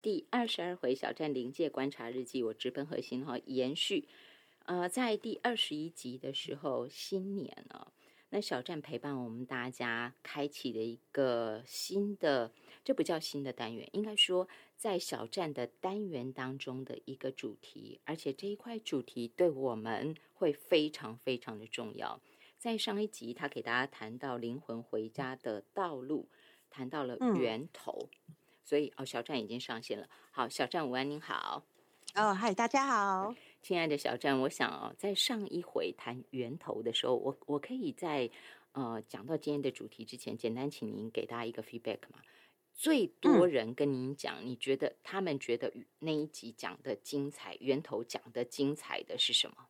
第二十二回小站临界观察日记，我直奔核心哈，延续。呃，在第二十一集的时候，新年了，那小站陪伴我们大家开启了一个新的，这不叫新的单元，应该说在小站的单元当中的一个主题，而且这一块主题对我们会非常非常的重要。在上一集，他给大家谈到灵魂回家的道路，谈到了源头。所以哦，小站已经上线了。好，小站午安，您好。哦，嗨，大家好，亲爱的小站，我想哦，在上一回谈源头的时候，我我可以在呃讲到今天的主题之前，简单请您给大家一个 feedback 嘛。最多人跟您讲，你觉得他们觉得那一集讲的精彩，源头讲的精彩的是什么？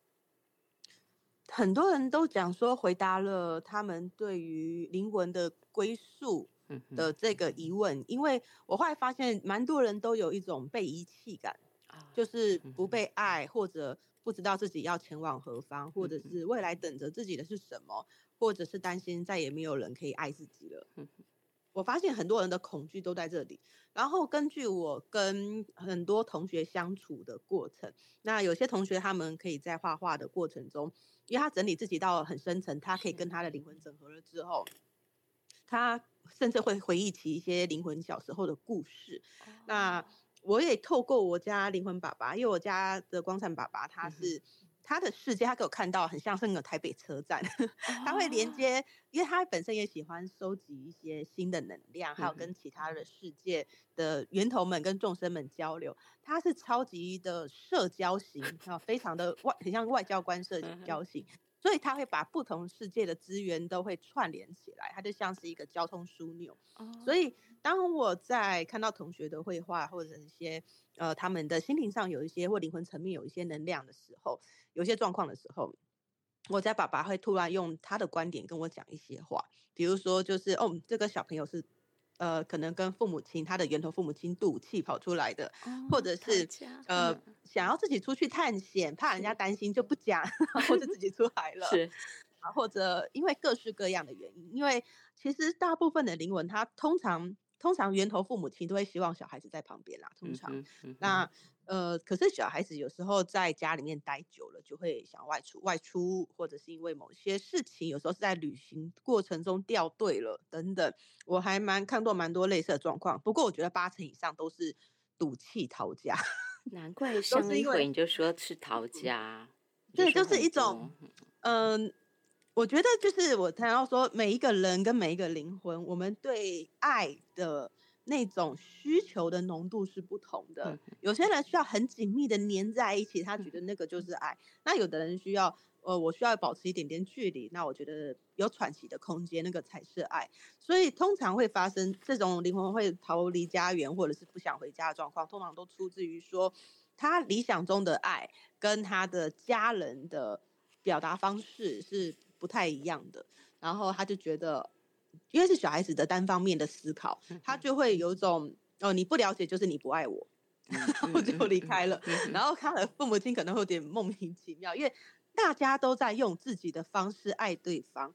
很多人都讲说，回答了他们对于灵魂的归宿。的这个疑问，因为我后来发现，蛮多人都有一种被遗弃感，就是不被爱，或者不知道自己要前往何方，或者是未来等着自己的是什么，或者是担心再也没有人可以爱自己了。我发现很多人的恐惧都在这里。然后根据我跟很多同学相处的过程，那有些同学他们可以在画画的过程中，因为他整理自己到很深层，他可以跟他的灵魂整合了之后，他。甚至会回忆起一些灵魂小时候的故事。那我也透过我家灵魂爸爸，因为我家的光灿爸爸，他是他的世界，他给我看到很像是那个台北车站，他会连接，因为他本身也喜欢收集一些新的能量，还有跟其他的世界的源头们跟众生们交流。他是超级的社交型啊，非常的外，很像外交官社交型。所以他会把不同世界的资源都会串联起来，它就像是一个交通枢纽。所以当我在看到同学的绘画或者一些呃他们的心灵上有一些或灵魂层面有一些能量的时候，有些状况的时候，我家爸爸会突然用他的观点跟我讲一些话，比如说就是哦，这个小朋友是。呃，可能跟父母亲他的源头父母亲赌气跑出来的，或者是呃想要自己出去探险，怕人家担心就不讲，或者自己出来了，是啊，或者因为各式各样的原因，因为其实大部分的灵魂，它通常。通常源头父母亲都会希望小孩子在旁边啦。通常，那呃，可是小孩子有时候在家里面待久了，就会想外出。外出或者是因为某些事情，有时候是在旅行过程中掉队了等等。我还蛮看过蛮多类似的状况，不过我觉得八成以上都是赌气逃家。难怪上一回你就说是逃家，对，就是一种嗯。我觉得就是我谈到说，每一个人跟每一个灵魂，我们对爱的那种需求的浓度是不同的。有些人需要很紧密的粘在一起，他觉得那个就是爱；那有的人需要，呃，我需要保持一点点距离，那我觉得有喘息的空间，那个才是爱。所以通常会发生这种灵魂会逃离家园或者是不想回家的状况，通常都出自于说他理想中的爱跟他的家人的表达方式是。不太一样的，然后他就觉得，因为是小孩子的单方面的思考，他就会有种哦，你不了解就是你不爱我，然后就离开了。然后他的父母亲可能会有点莫名其妙，因为大家都在用自己的方式爱对方，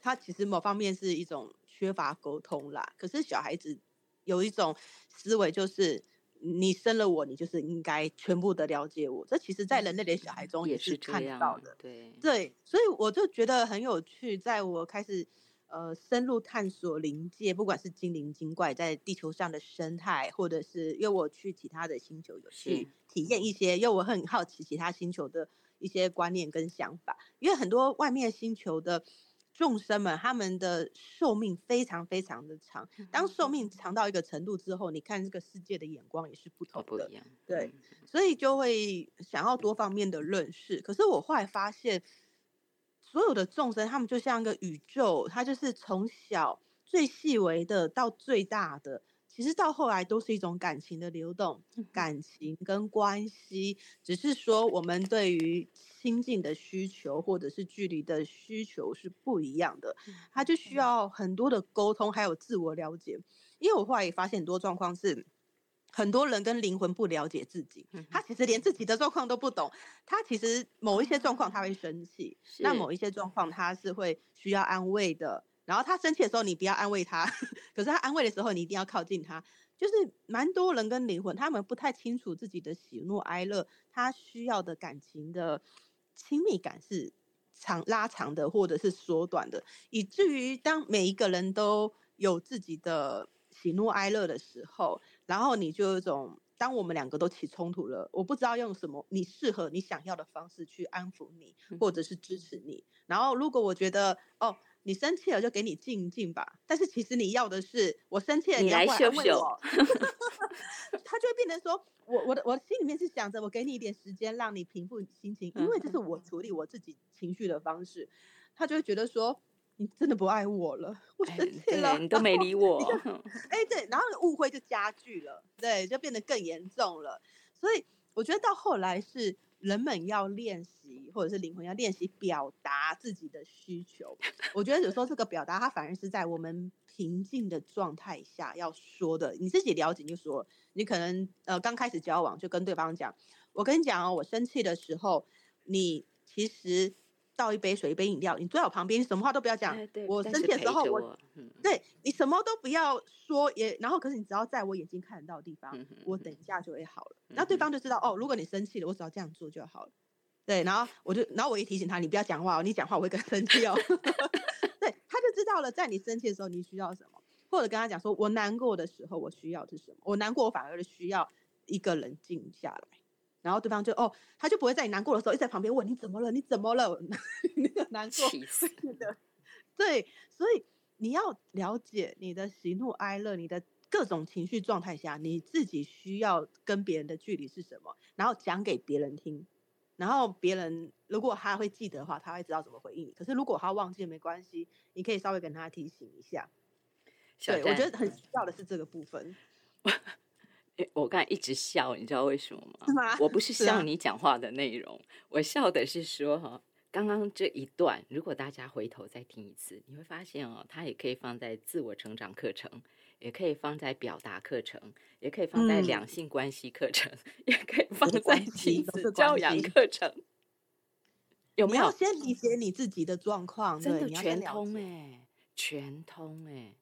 他其实某方面是一种缺乏沟通啦。可是小孩子有一种思维就是。你生了我，你就是应该全部的了解我。这其实，在人类的小孩中也是看到的。对对，所以我就觉得很有趣。在我开始呃深入探索灵界，不管是精灵精怪在地球上的生态，或者是因为我去其他的星球有去体验一些，因为我很好奇其他星球的一些观念跟想法。因为很多外面星球的。众生们，他们的寿命非常非常的长。当寿命长到一个程度之后，你看这个世界的眼光也是不同的。对，所以就会想要多方面的认识。可是我后来发现，所有的众生，他们就像一个宇宙，它就是从小最细微的到最大的。其实到后来都是一种感情的流动，感情跟关系，只是说我们对于亲近的需求或者是距离的需求是不一样的，他就需要很多的沟通，还有自我了解。因为我后来也发现很多状况是，很多人跟灵魂不了解自己，他其实连自己的状况都不懂，他其实某一些状况他会生气，那某一些状况他是会需要安慰的。然后他生气的时候，你不要安慰他；可是他安慰的时候，你一定要靠近他。就是蛮多人跟灵魂，他们不太清楚自己的喜怒哀乐，他需要的感情的亲密感是长拉长的，或者是缩短的，以至于当每一个人都有自己的喜怒哀乐的时候，然后你就有一种，当我们两个都起冲突了，我不知道用什么你适合你想要的方式去安抚你，或者是支持你。然后如果我觉得哦。你生气了就给你静一静吧，但是其实你要的是我生气了你来秀秀，他就会变成说，我我的我心里面是想着我给你一点时间让你平复心情，因为这是我处理我自己情绪的方式，他就会觉得说你真的不爱我了，我生气了，你都没理我，哎对，然后误会就加剧了，对，就变得更严重了，所以我觉得到后来是。人们要练习，或者是灵魂要练习表达自己的需求。我觉得有时候这个表达，它反而是在我们平静的状态下要说的。你自己了解就说，你可能呃刚开始交往就跟对方讲，我跟你讲哦，我生气的时候，你其实。倒一杯水，一杯饮料，你坐在我旁边，你什么话都不要讲。我生气的时候，我对你什么都不要说，也然后，可是你只要在我眼睛看得到的地方，我等一下就会好了。那对方就知道哦，如果你生气了，我只要这样做就好了。对，然后我就，然后我一提醒他，你不要讲话哦，你讲话我会更 生气哦。对，他就知道了，在你生气的时候你需要什么，或者跟他讲说，我难过的时候我需要是什么，我难过我反而需要一个人静下来。然后对方就哦，他就不会在你难过的时候一直在旁边问你怎么了，你怎么了？那个难过的，对，所以你要了解你的喜怒哀乐，你的各种情绪状态下，你自己需要跟别人的距离是什么，然后讲给别人听，然后别人如果他会记得的话，他会知道怎么回应你。可是如果他忘记没关系，你可以稍微跟他提醒一下。对，我觉得很需要的是这个部分。我刚才一直笑，你知道为什么吗？我不是笑你讲话的内容，我笑的是说哈，刚刚这一段，如果大家回头再听一次，你会发现哦，它也可以放在自我成长课程，也可以放在表达课程，也可以放在两性关系课程，也可以放在亲子教养课程。有没有先理解你自己的状况？真的全通哎，全通哎。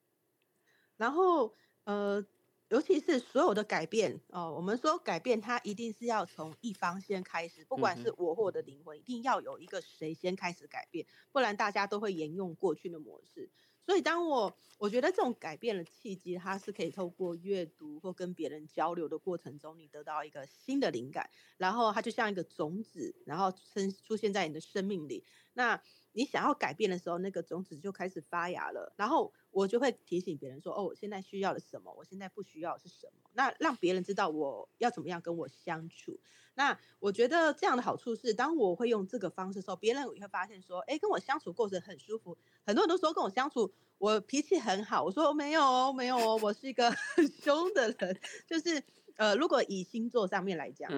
然后呃。尤其是所有的改变哦，我们说改变，它一定是要从一方先开始，不管是我或我的灵魂，一定要有一个谁先开始改变，不然大家都会沿用过去的模式。所以，当我我觉得这种改变的契机，它是可以透过阅读或跟别人交流的过程中，你得到一个新的灵感，然后它就像一个种子，然后生出现在你的生命里。那你想要改变的时候，那个种子就开始发芽了，然后。我就会提醒别人说：“哦，我现在需要的什么？我现在不需要是什么？那让别人知道我要怎么样跟我相处。那我觉得这样的好处是，当我会用这个方式的时候，别人也会发现说：，哎，跟我相处过程很舒服。很多人都说跟我相处，我脾气很好。我说没有哦，没有哦，我是一个很 凶的人。就是呃，如果以星座上面来讲。”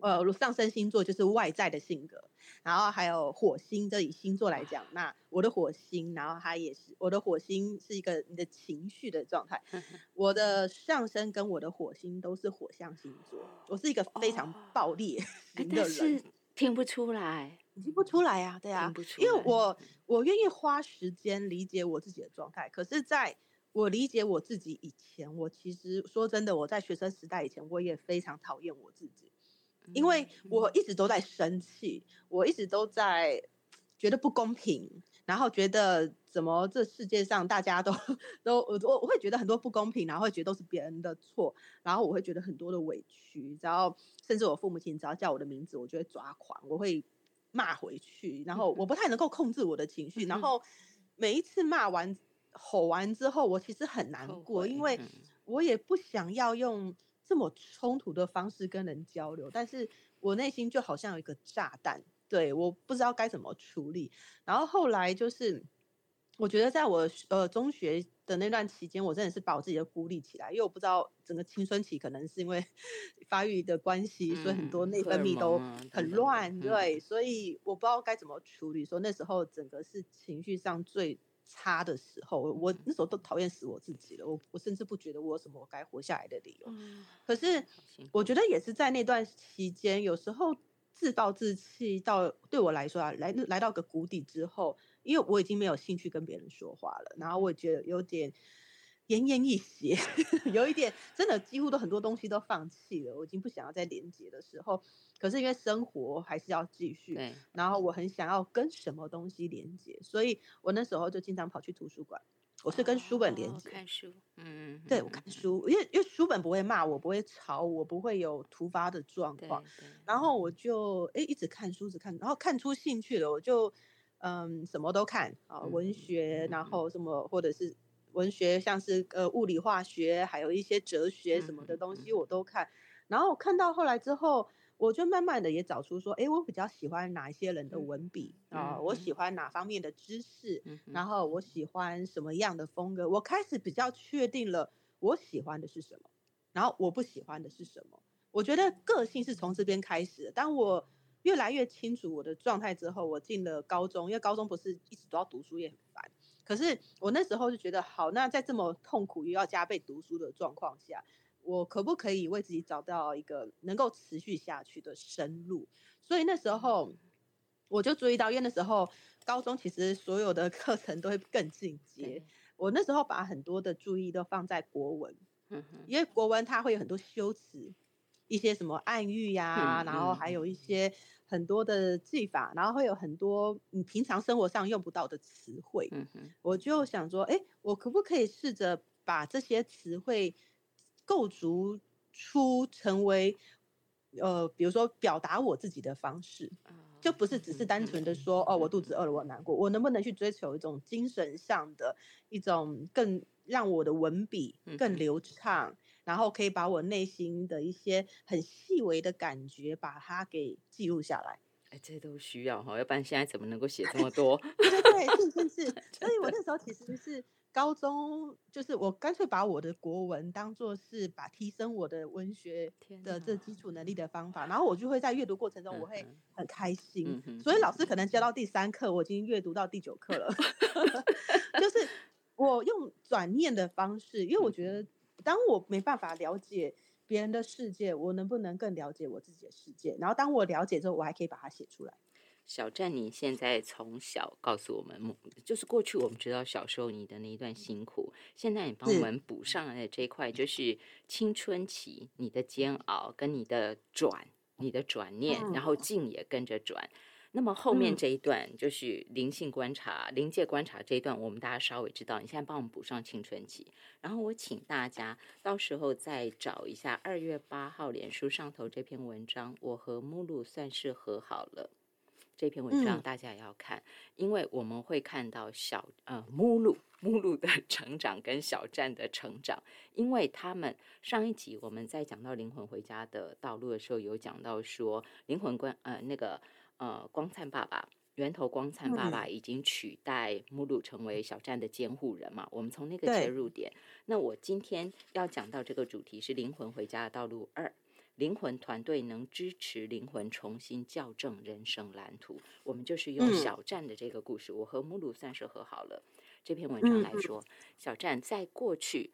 呃，上升星座就是外在的性格，然后还有火星，这以星座来讲，那我的火星，然后它也是我的火星是一个你的情绪的状态，我的上升跟我的火星都是火象星座，我是一个非常暴烈 型的人，听不出来，听不出来呀，对啊，因为我我愿意花时间理解我自己的状态，可是在我理解我自己以前，我其实说真的，我在学生时代以前，我也非常讨厌我自己。因为我一直都在生气，我一直都在觉得不公平，然后觉得怎么这世界上大家都都我我我会觉得很多不公平，然后会觉得都是别人的错，然后我会觉得很多的委屈，然后甚至我父母亲只要叫我的名字，我就会抓狂，我会骂回去，然后我不太能够控制我的情绪，然后每一次骂完吼完之后，我其实很难过，因为我也不想要用。这么冲突的方式跟人交流，但是我内心就好像有一个炸弹，对，我不知道该怎么处理。然后后来就是，我觉得在我呃中学的那段期间，我真的是把我自己的孤立起来，因为我不知道整个青春期可能是因为 发育的关系，所以很多内分泌都很乱，对，所以我不知道该怎么处理。说那时候整个是情绪上最。差的时候，我那时候都讨厌死我自己了。我我甚至不觉得我有什么该活下来的理由。可是我觉得也是在那段期间，有时候自暴自弃到对我来说啊，来来到个谷底之后，因为我已经没有兴趣跟别人说话了，然后我也觉得有点奄奄一息，有一点真的几乎都很多东西都放弃了，我已经不想要再连接的时候，可是因为生活还是要继续，然后我很想要跟什么东西连接，所以我那时候就经常跑去图书馆。我是跟书本连接，看书，嗯，对我看书，因为因为书本不会骂我，不会吵我，不会有突发的状况，然后我就哎一直看书，只看，然后看出兴趣了，我就嗯什么都看啊，文学，然后什么或者是文学，像是呃物理化学，还有一些哲学什么的东西我都看，然后看到后来之后。我就慢慢的也找出说，哎，我比较喜欢哪一些人的文笔啊？我喜欢哪方面的知识？然后我喜欢什么样的风格？我开始比较确定了我喜欢的是什么，然后我不喜欢的是什么。我觉得个性是从这边开始。当我越来越清楚我的状态之后，我进了高中，因为高中不是一直都要读书也很烦。可是我那时候就觉得，好，那在这么痛苦又要加倍读书的状况下。我可不可以为自己找到一个能够持续下去的生路？所以那时候我就注意到，因为那时候高中其实所有的 课程都会更进阶。我那时候把很多的注意都放在国文，因为国文它会有很多修辞，一些什么暗喻呀，然后还有一些很多的技法，然后会有很多你平常生活上用不到的词汇。我就想说，哎，我可不可以试着把这些词汇？构筑出成为，呃，比如说表达我自己的方式，就不是只是单纯的说哦，我肚子饿了，我难过，我能不能去追求一种精神上的一种更让我的文笔更流畅，然后可以把我内心的一些很细微的感觉把它给记录下来。哎，这都需要哈，要不然现在怎么能够写这么多？对对对，是是是，所以我那时候其实是。高中就是我干脆把我的国文当做是把提升我的文学的这基础能力的方法，然后我就会在阅读过程中我会很开心，所以老师可能教到第三课，我已经阅读到第九课了。就是我用转念的方式，因为我觉得当我没办法了解别人的世界，我能不能更了解我自己的世界？然后当我了解之后，我还可以把它写出来。小站，你现在从小告诉我们，就是过去我们知道小时候你的那一段辛苦，现在你帮我们补上来的这一块，就是青春期你的煎熬跟你的转，你的转念，然后境也跟着转。那么后面这一段就是灵性观察、灵界观察这一段，我们大家稍微知道。你现在帮我们补上青春期，然后我请大家到时候再找一下二月八号脸书上头这篇文章，我和目录算是和好了。这篇文章大家也要看，因为我们会看到小呃目录目录的成长跟小站的成长，因为他们上一集我们在讲到灵魂回家的道路的时候，有讲到说灵魂光呃那个呃光灿爸爸源头光灿爸爸已经取代目录成为小站的监护人嘛，我们从那个切入点，那我今天要讲到这个主题是灵魂回家的道路二。灵魂团队能支持灵魂重新校正人生蓝图。我们就是用小站的这个故事，我和母鲁算是和好了。这篇文章来说，小站在过去，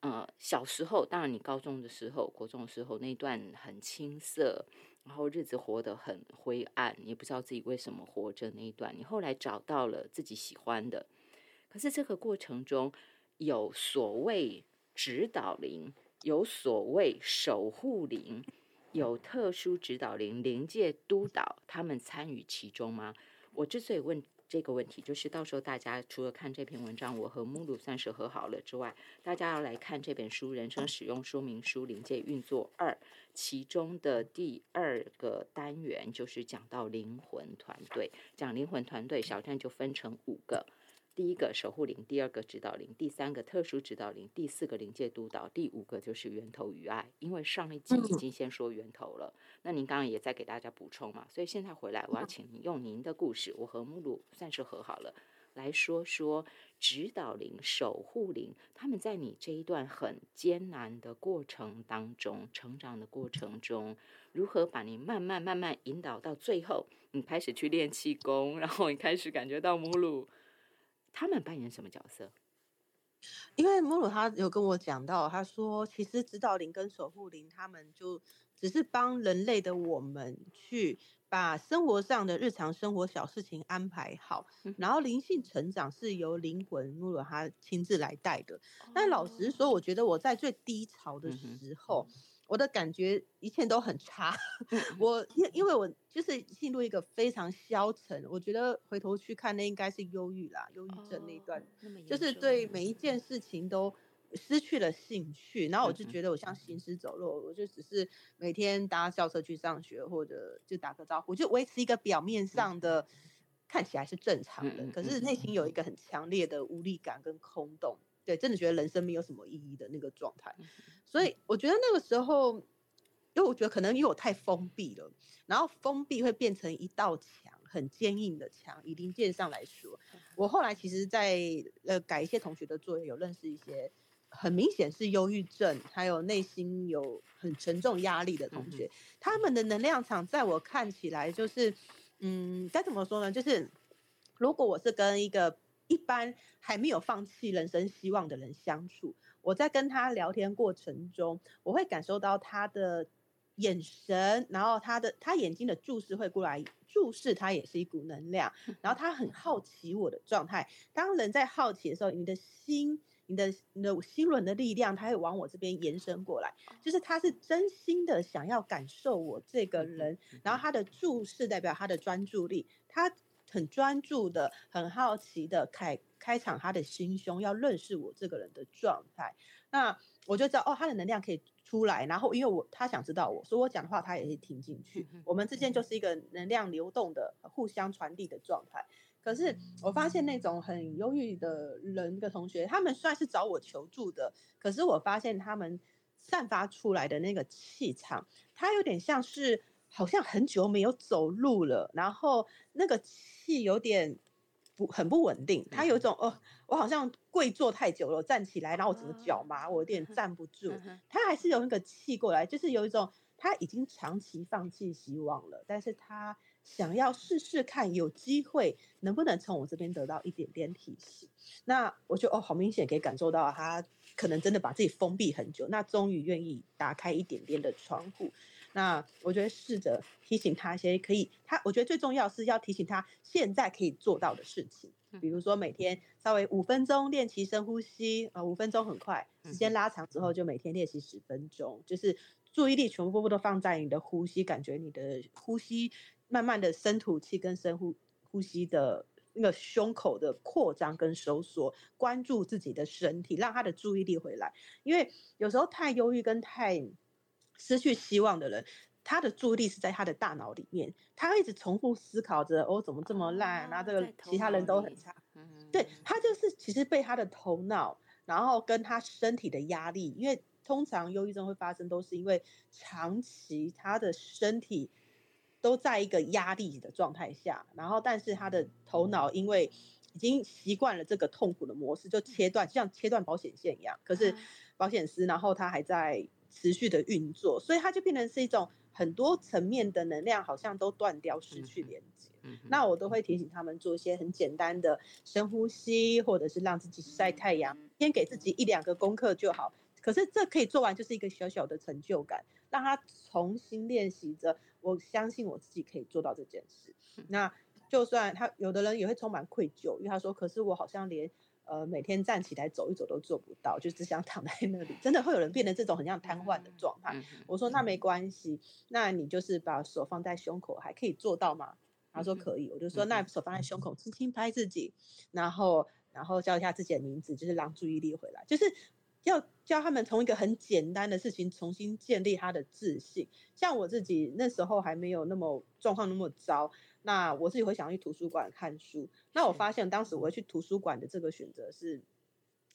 呃，小时候，当然你高中的时候、国中的时候那段很青涩，然后日子活得很灰暗，也不知道自己为什么活着那一段，你后来找到了自己喜欢的。可是这个过程中有所谓指导灵。有所谓守护灵，有特殊指导灵、灵界督导，他们参与其中吗？我之所以问这个问题，就是到时候大家除了看这篇文章，我和目录算是和好了之外，大家要来看这本书《人生使用说明书：灵界运作二》，其中的第二个单元就是讲到灵魂团队，讲灵魂团队，小站就分成五个。第一个守护灵，第二个指导灵，第三个特殊指导灵，第四个灵界督导，第五个就是源头与爱。因为上一集已经先说源头了，那您刚刚也在给大家补充嘛，所以现在回来我要请您用您的故事，我和目录算是和好了，来说说指导灵、守护灵，他们在你这一段很艰难的过程当中，成长的过程中，如何把你慢慢慢慢引导到最后，你开始去练气功，然后你开始感觉到母乳。他们扮演什么角色？因为母乳他有跟我讲到，他说其实指导灵跟守护灵他们就只是帮人类的我们去把生活上的日常生活小事情安排好，然后灵性成长是由灵魂母乳他亲自来带的。但老实说，我觉得我在最低潮的时候。我的感觉一切都很差，我因因为我就是进入一个非常消沉，我觉得回头去看那应该是忧郁啦，忧郁症那一段，就是对每一件。事情都失去了兴趣，然后我就觉得我像行尸走肉，我就只是每天搭校车去上学，或者就打个招呼，就维持一个表面上的看起来是正常的，可是内心有一个很。强烈的无力感跟空洞。对，真的觉得人生没有什么意义的那个状态，所以我觉得那个时候，因为我觉得可能因为我太封闭了，然后封闭会变成一道墙，很坚硬的墙。以零件上来说，我后来其实，在呃改一些同学的作业，有认识一些很明显是忧郁症，还有内心有很沉重压力的同学，他们的能量场在我看起来就是，嗯，该怎么说呢？就是如果我是跟一个。一般还没有放弃人生希望的人相处，我在跟他聊天过程中，我会感受到他的眼神，然后他的他眼睛的注视会过来注视他，也是一股能量。然后他很好奇我的状态。当人在好奇的时候，你的心、你的你的心轮的力量，他会往我这边延伸过来，就是他是真心的想要感受我这个人。然后他的注视代表他的专注力，他。很专注的，很好奇的开开场他的心胸，要认识我这个人的状态。那我就知道哦，他的能量可以出来。然后因为我他想知道我，所以我讲的话他也会听进去。我们之间就是一个能量流动的、互相传递的状态。可是我发现那种很忧郁的人的同学，他们虽然是找我求助的，可是我发现他们散发出来的那个气场，他有点像是。好像很久没有走路了，然后那个气有点不很不稳定。他有一种哦，我好像跪坐太久了，站起来，然后我整个脚麻，我有点站不住。他还是有那个气过来，就是有一种他已经长期放弃希望了，但是他想要试试看，有机会能不能从我这边得到一点点提示。那我就哦，好明显可以感受到他可能真的把自己封闭很久，那终于愿意打开一点点的窗户。那我觉得试着提醒他一些可以，他我觉得最重要是要提醒他现在可以做到的事情，比如说每天稍微五分钟练习深呼吸，啊，五分钟很快，时间拉长之后就每天练习十分钟，就是注意力全部都放在你的呼吸，感觉你的呼吸慢慢的深吐气跟深呼呼吸的那个胸口的扩张跟收缩，关注自己的身体，让他的注意力回来，因为有时候太忧郁跟太。失去希望的人，他的注意力是在他的大脑里面，他一直重复思考着：哦，怎么这么烂？然后这个其他人都很差。对他就是其实被他的头脑，然后跟他身体的压力，因为通常忧郁症会发生都是因为长期他的身体都在一个压力的状态下，然后但是他的头脑因为已经习惯了这个痛苦的模式，就切断，像切断保险线一样。可是保险丝，然后他还在。持续的运作，所以它就变成是一种很多层面的能量，好像都断掉、失去连接。那我都会提醒他们做一些很简单的深呼吸，或者是让自己晒太阳，先给自己一两个功课就好。可是这可以做完，就是一个小小的成就感，让他重新练习着。我相信我自己可以做到这件事。那就算他有的人也会充满愧疚，因为他说：“可是我好像连……”呃，每天站起来走一走都做不到，就只想躺在那里。真的会有人变成这种很像瘫痪的状态。我说那没关系，那你就是把手放在胸口，还可以做到吗？他说可以。我就说那手放在胸口，轻轻拍自己，然后然后叫一下自己的名字，就是让注意力回来，就是要教他们从一个很简单的事情重新建立他的自信。像我自己那时候还没有那么状况那么糟。那我自己会想要去图书馆看书。那我发现当时我会去图书馆的这个选择是，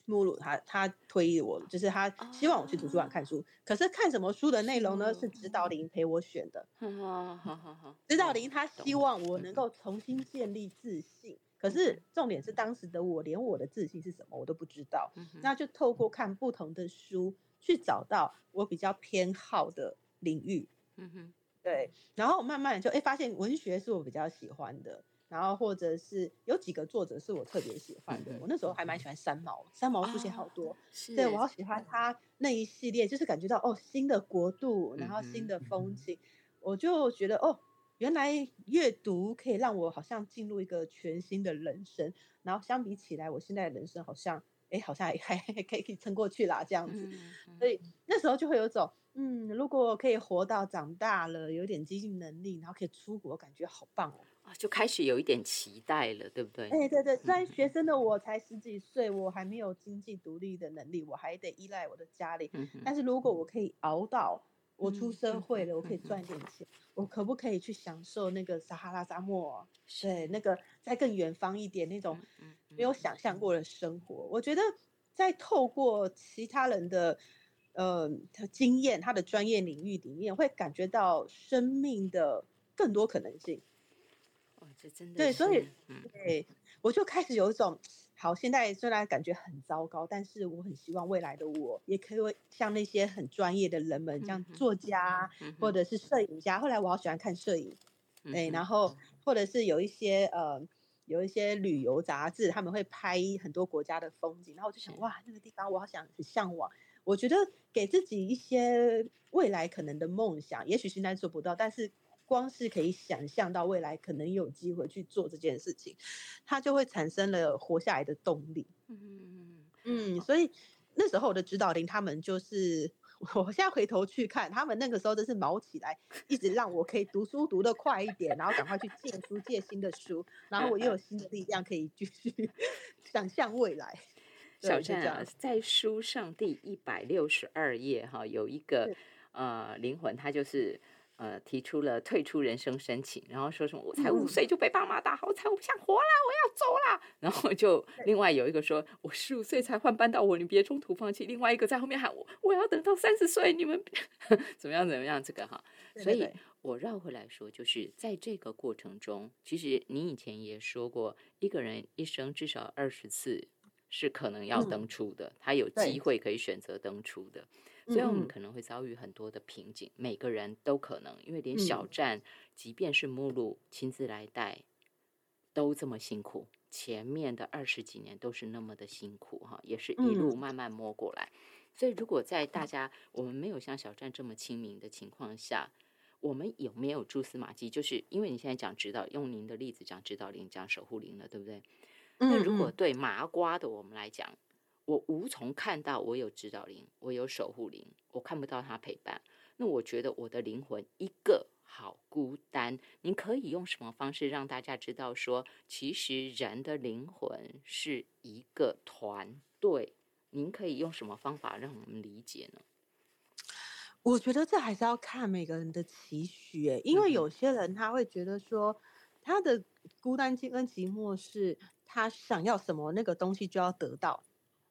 穆鲁他他推我，就是他希望我去图书馆看书。可是看什么书的内容呢？是指导林陪我选的。好好好，指导林他希望我能够重新建立自信。可是重点是当时的我连我的自信是什么我都不知道。那就透过看不同的书去找到我比较偏好的领域。嗯哼。对，然后慢慢就哎发现文学是我比较喜欢的，然后或者是有几个作者是我特别喜欢的，我那时候还蛮喜欢三毛，三毛书写好多，对我好喜欢他那一系列，就是感觉到哦新的国度，然后新的风景，我就觉得哦原来阅读可以让我好像进入一个全新的人生，然后相比起来，我现在的人生好像哎好像还还还可以可以撑过去啦这样子，所以那时候就会有种。嗯，如果可以活到长大了，有点经济能力，然后可以出国，感觉好棒哦！啊，就开始有一点期待了，对不对？哎，对对，虽然学生的我才十几岁，我还没有经济独立的能力，我还得依赖我的家里。但是如果我可以熬到我出社会了，我可以赚点钱，我可不可以去享受那个撒哈拉沙漠？对，那个在更远方一点那种没有想象过的生活，我觉得在透过其他人的。呃，他经验，他的专业领域里面会感觉到生命的更多可能性。哇，这真的对，所以对，我就开始有一种，好，现在虽然感觉很糟糕，但是我很希望未来的我也可以像那些很专业的人们，像作家或者是摄影家。后来我好喜欢看摄影，哎，然后或者是有一些呃，有一些旅游杂志，他们会拍很多国家的风景，然后我就想，哇，那个地方我好想很向往。我觉得给自己一些未来可能的梦想，也许现在做不到，但是光是可以想象到未来可能有机会去做这件事情，它就会产生了活下来的动力。嗯嗯嗯，所以那时候我的指导灵他们就是，我现在回头去看，他们那个时候真是毛起来，一直让我可以读书读得快一点，然后赶快去借书借新的书，然后我又有新的力量可以继续 想象未来。小站啊，在书上第一百六十二页哈，有一个呃灵魂，他就是呃提出了退出人生申请，然后说什么我才五岁就被爸妈打，我才我不想活了，我要走了。然后就 另外有一个说我十五岁才换班到我，你别中途放弃。另外一个在后面喊我，我要等到三十岁，你们 怎么样怎么样？这个哈，所以我绕回来说，就是在这个过程中，其实你以前也说过，一个人一生至少二十次。是可能要登出的，他有机会可以选择登出的，所以我们可能会遭遇很多的瓶颈。每个人都可能，因为连小站，即便是目录亲自来带，都这么辛苦。前面的二十几年都是那么的辛苦哈，也是一路慢慢摸过来。所以，如果在大家我们没有像小站这么亲民的情况下，我们有没有蛛丝马迹？就是因为你现在讲指导，用您的例子讲指导灵，讲守护灵了，对不对？那如果对麻瓜的我们来讲，我无从看到我有指导灵，我有守护灵，我看不到他陪伴。那我觉得我的灵魂一个好孤单。您可以用什么方式让大家知道说，其实人的灵魂是一个团队？您可以用什么方法让我们理解呢？我觉得这还是要看每个人的期许，因为有些人他会觉得说，他的孤单跟寂寞是。他想要什么，那个东西就要得到，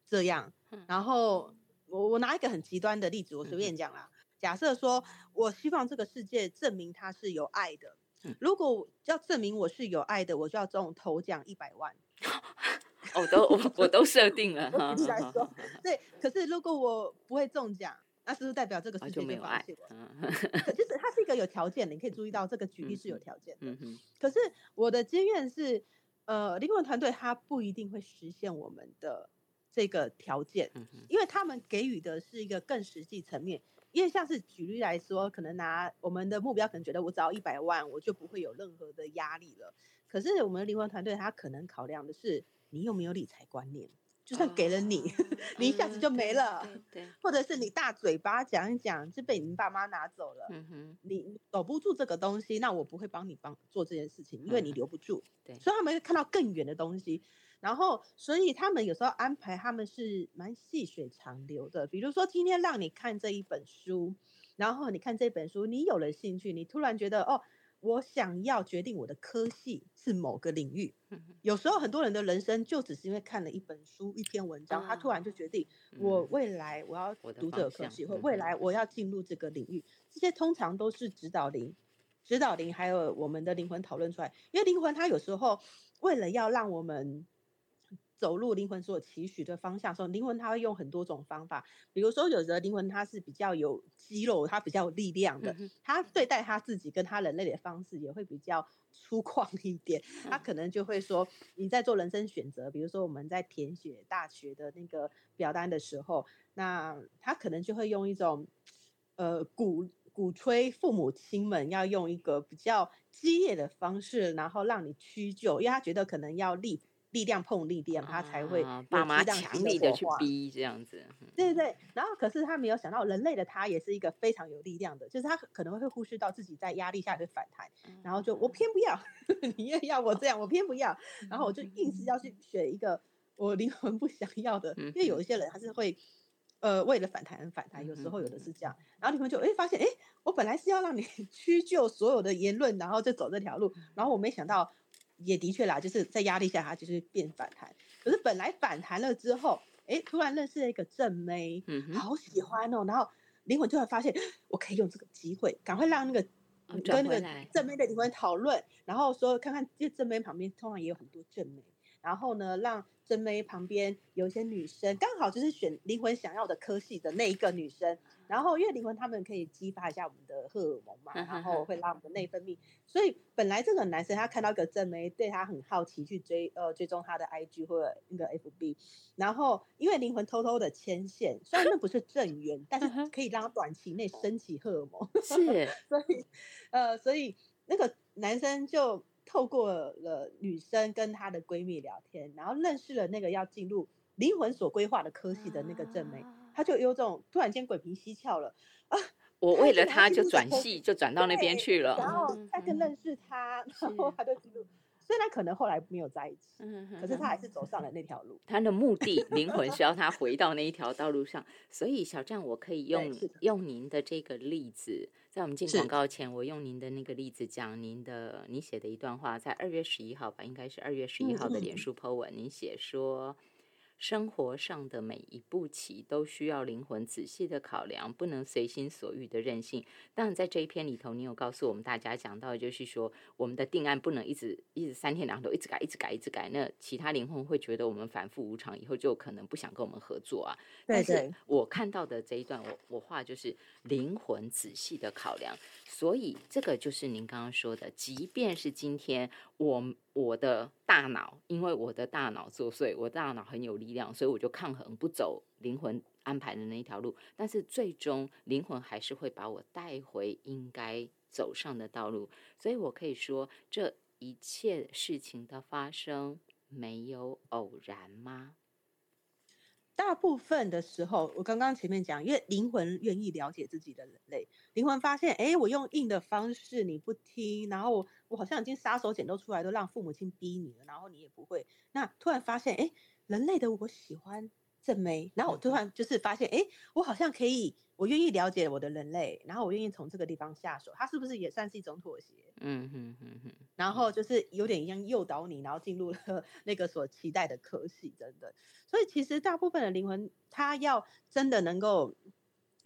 这样。然后我我拿一个很极端的例子，我随便讲啦。假设说我希望这个世界证明他是有爱的，如果要证明我是有爱的，我就要中头奖一百万。我都我我都设定了。举例来说，对。可是如果我不会中奖，那是不是代表这个世界就没有爱？就是它是一个有条件的，你可以注意到这个举例是有条件的。嗯可是我的经验是。呃，灵魂团队他不一定会实现我们的这个条件，因为他们给予的是一个更实际层面。因为像是举例来说，可能拿我们的目标，可能觉得我只要一百万，我就不会有任何的压力了。可是我们的灵魂团队，他可能考量的是你有没有理财观念。就算给了你，你一下子就没了，对，或者是你大嘴巴讲一讲就被你爸妈拿走了，嗯哼，你守不住这个东西，那我不会帮你帮做这件事情，因为你留不住，对，所以他们会看到更远的东西，然后所以他们有时候安排他们是蛮细水长流的，比如说今天让你看这一本书，然后你看这本书，你有了兴趣，你突然觉得哦。我想要决定我的科系是某个领域。有时候很多人的人生就只是因为看了一本书、一篇文章，他突然就决定我未来我要读这个科系，或未来我要进入这个领域。这些通常都是指导灵、指导灵，还有我们的灵魂讨论出来。因为灵魂它有时候为了要让我们走入灵魂所期许的方向的时候，灵魂它会用很多种方法。比如说，有的灵魂它是比较有肌肉，它比较有力量的，它对待他自己跟他人类的方式也会比较 粗犷一点。他可能就会说，你在做人生选择，比如说我们在填写大学的那个表单的时候，那他可能就会用一种呃鼓鼓吹父母亲们要用一个比较激烈的方式，然后让你屈就，因为他觉得可能要立。力量碰力量，他才会爸妈强力的去逼这样子。对对对，然后可是他没有想到，人类的他也是一个非常有力量的，就是他可能会忽视到自己在压力下的反弹，然后就我偏不要，你也要我这样，我偏不要，然后我就硬是要去选一个我灵魂不想要的，因为有一些人还是会呃为了反弹而反弹，有时候有的是这样，然后你们就哎发现哎，我本来是要让你 屈就所有的言论，然后就走这条路，然后我没想到。也的确啦，就是在压力下，它就是变反弹。可是本来反弹了之后，哎，突然认识了一个正妹，嗯，好喜欢哦。然后灵魂突然发现，我可以用这个机会，赶快让那个跟那个正妹的灵魂讨论，然后说看看这正妹旁边通常也有很多正妹，然后呢让。真妹旁边有一些女生，刚好就是选灵魂想要的科系的那一个女生。然后因为灵魂他们可以激发一下我们的荷尔蒙嘛，然后会让我们的内分泌。所以本来这个男生他看到一个真妹，对他很好奇，去追呃追踪他的 IG 或者那个 FB。然后因为灵魂偷偷的牵线，虽然那不是正缘，但是可以让他短期内升起荷尔蒙。是，所以呃，所以那个男生就。透过了女生跟她的闺蜜聊天，然后认识了那个要进入灵魂所规划的科系的那个正妹，她就有种突然间鬼皮蹊跷了啊！我为了她就转系，就转到那边去了，然后再更认识她，然后他就进入。虽然可能后来没有在一起，可是他还是走上了那条路。他的目的，灵魂是要他回到那一条道路上。所以小站，我可以用用您的这个例子，在我们进广告前，我用您的那个例子讲您的你写的一段话，在二月十一号吧，应该是二月十一号的脸书 po 文，您写说。生活上的每一步棋都需要灵魂仔细的考量，不能随心所欲的任性。当然，在这一篇里头，你有告诉我们大家讲到，就是说我们的定案不能一直一直三天两头一直改，一直改，一直改。那其他灵魂会觉得我们反复无常，以后就可能不想跟我们合作啊。但是我看到的这一段，我我画就是灵魂仔细的考量。所以这个就是您刚刚说的，即便是今天我我的大脑，因为我的大脑作祟，我大脑很有力量，所以我就抗衡不走灵魂安排的那一条路。但是最终灵魂还是会把我带回应该走上的道路。所以我可以说，这一切事情的发生没有偶然吗？大部分的时候，我刚刚前面讲，因为灵魂愿意了解自己的人类，灵魂发现，哎，我用硬的方式你不听，然后我好像已经杀手锏都出来，都让父母亲逼你了，然后你也不会，那突然发现，哎，人类的我喜欢。正没，然后我突然就是发现，哎，我好像可以，我愿意了解我的人类，然后我愿意从这个地方下手，它是不是也算是一种妥协？嗯哼哼哼。然后就是有点一样诱导你，然后进入了 那个所期待的科系，等等。所以其实大部分的灵魂，他要真的能够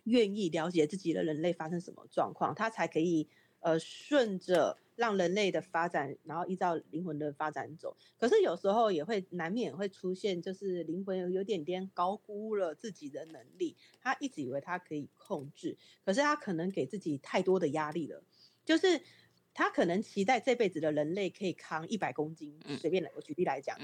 愿意了解自己的人类发生什么状况，他才可以呃顺着。让人类的发展，然后依照灵魂的发展走。可是有时候也会难免会出现，就是灵魂有点点高估了自己的能力。他一直以为他可以控制，可是他可能给自己太多的压力了。就是他可能期待这辈子的人类可以扛一百公斤，随便来，我举例来讲。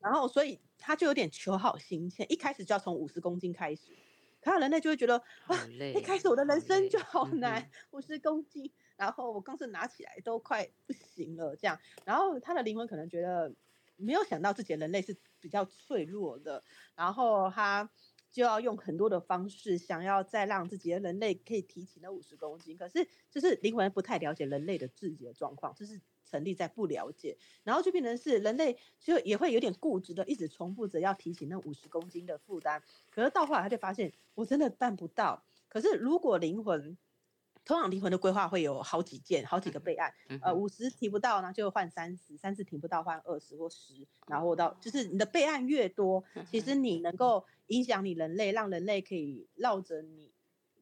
然后所以他就有点求好心切，一开始就要从五十公斤开始。可能人类就会觉得啊，一开始我的人生就好难，五十公斤。然后我刚是拿起来都快不行了，这样，然后他的灵魂可能觉得没有想到自己的人类是比较脆弱的，然后他就要用很多的方式，想要再让自己的人类可以提起那五十公斤，可是就是灵魂不太了解人类的自己的状况，就是成立在不了解，然后就变成是人类就也会有点固执的，一直重复着要提起那五十公斤的负担，可是到后来他就发现我真的办不到，可是如果灵魂。通常灵魂的规划会有好几件、好几个备案，呃，五十提不到呢，就换三十；三十提不到，换二十或十。然后到就是你的备案越多，其实你能够影响你人类，让人类可以绕着你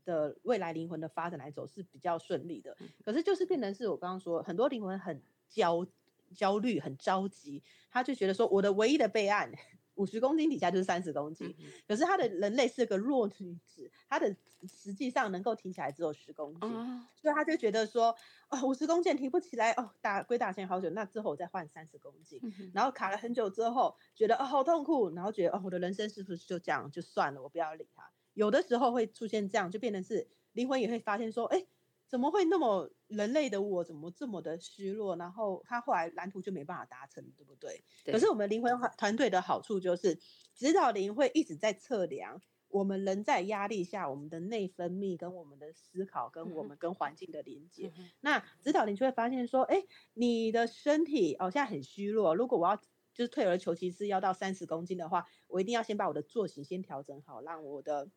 的未来灵魂的发展来走是比较顺利的。可是就是变成是我刚刚说，很多灵魂很焦焦虑、很着急，他就觉得说我的唯一的备案五十公斤底下就是三十公斤，可是他的人类是个弱女子，她的实际上能够提起来只有十公斤，所以他就觉得说，哦，五十公斤提不起来，哦，打归打钱好久，那之后我再换三十公斤，然后卡了很久之后，觉得哦好痛苦，然后觉得哦我的人生是不是就这样就算了，我不要理他。有的时候会出现这样，就变成是灵魂也会发现说，哎。怎么会那么人类的我怎么这么的虚弱？然后他后来蓝图就没办法达成，对不对？可是我们灵魂团队的好处就是，指导灵会一直在测量我们人在压力下我们的内分泌跟我们的思考跟我们跟环境的连接。那指导灵就会发现说，哎，你的身体哦现在很虚弱，如果我要就是退而求其次要到三十公斤的话，我一定要先把我的作息先调整好，让我的。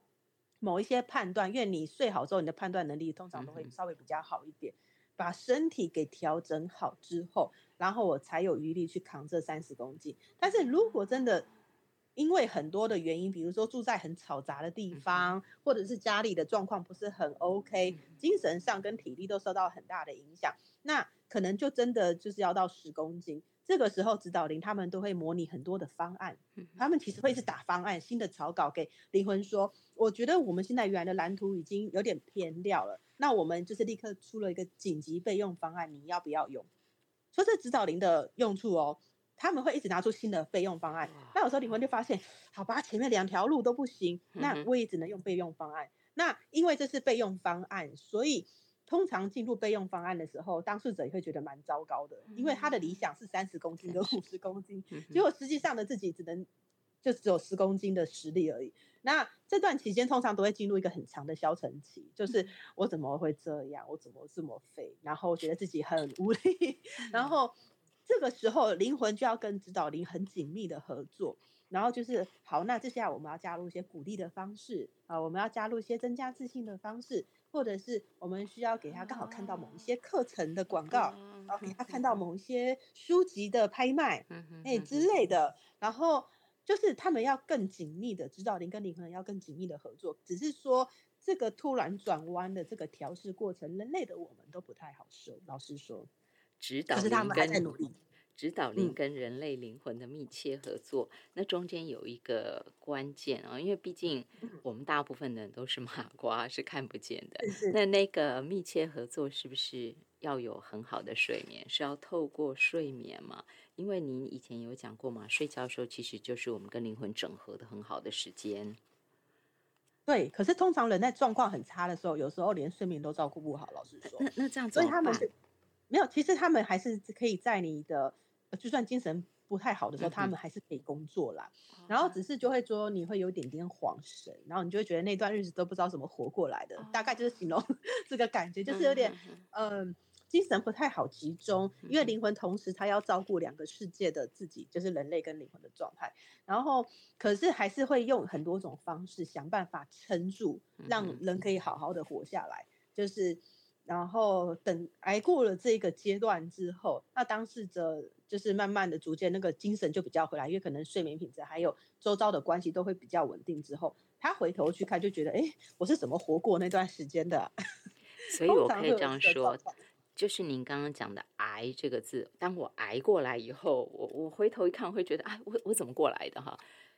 某一些判断，因为你睡好之后，你的判断能力通常都会稍微比较好一点。把身体给调整好之后，然后我才有余力去扛这三十公斤。但是如果真的因为很多的原因，比如说住在很嘈杂的地方，或者是家里的状况不是很 OK，精神上跟体力都受到很大的影响，那可能就真的就是要到十公斤。这个时候，指导灵他们都会模拟很多的方案，他们其实会是打方案，新的草稿给灵魂说：“我觉得我们现在原来的蓝图已经有点偏掉了，那我们就是立刻出了一个紧急备用方案，你要不要用？”说这指导灵的用处哦，他们会一直拿出新的备用方案。那有时候灵魂就发现，好吧，前面两条路都不行，那我也只能用备用方案。那因为这是备用方案，所以。通常进入备用方案的时候，当事者也会觉得蛮糟糕的，因为他的理想是三十公斤跟五十公斤，结果实际上的自己只能就只有十公斤的实力而已。那这段期间通常都会进入一个很长的消沉期，就是我怎么会这样，我怎么这么废，然后觉得自己很无力，然后这个时候灵魂就要跟指导灵很紧密的合作。然后就是好，那接下来我们要加入一些鼓励的方式啊，我们要加入一些增加自信的方式，或者是我们需要给他刚好看到某一些课程的广告，然后给他看到某一些书籍的拍卖，哎之类的。然后就是他们要更紧密的指导灵跟零可能要更紧密的合作，只是说这个突然转弯的这个调试过程，人类的我们都不太好受。老实说，指导可是他们还在努力。指导灵跟人类灵魂的密切合作，那中间有一个关键啊，因为毕竟我们大部分的人都是麻瓜，是看不见的。那那个密切合作是不是要有很好的睡眠？是要透过睡眠嘛？因为您以前有讲过嘛，睡觉的时候其实就是我们跟灵魂整合的很好的时间。对，可是通常人在状况很差的时候，有时候连睡眠都照顾不好。老实说，那那这样子，所以他们没有，其实他们还是可以在你的。就算精神不太好的时候，他们还是可以工作啦。然后只是就会说你会有一点点恍神，然后你就会觉得那段日子都不知道怎么活过来的。大概就是形容 这个感觉，就是有点嗯，精神不太好集中，因为灵魂同时他要照顾两个世界的自己，就是人类跟灵魂的状态。然后可是还是会用很多种方式想办法撑住，让人可以好好的活下来。就是。然后等挨过了这个阶段之后，那当事者就是慢慢的、逐渐那个精神就比较回来，因为可能睡眠品质还有周遭的关系都会比较稳定之后，他回头去看就觉得，哎，我是怎么活过那段时间的？所以我可以这样说，就是您刚刚讲的“挨”这个字，当我挨过来以后，我我回头一看会觉得，哎，我我怎么过来的哈？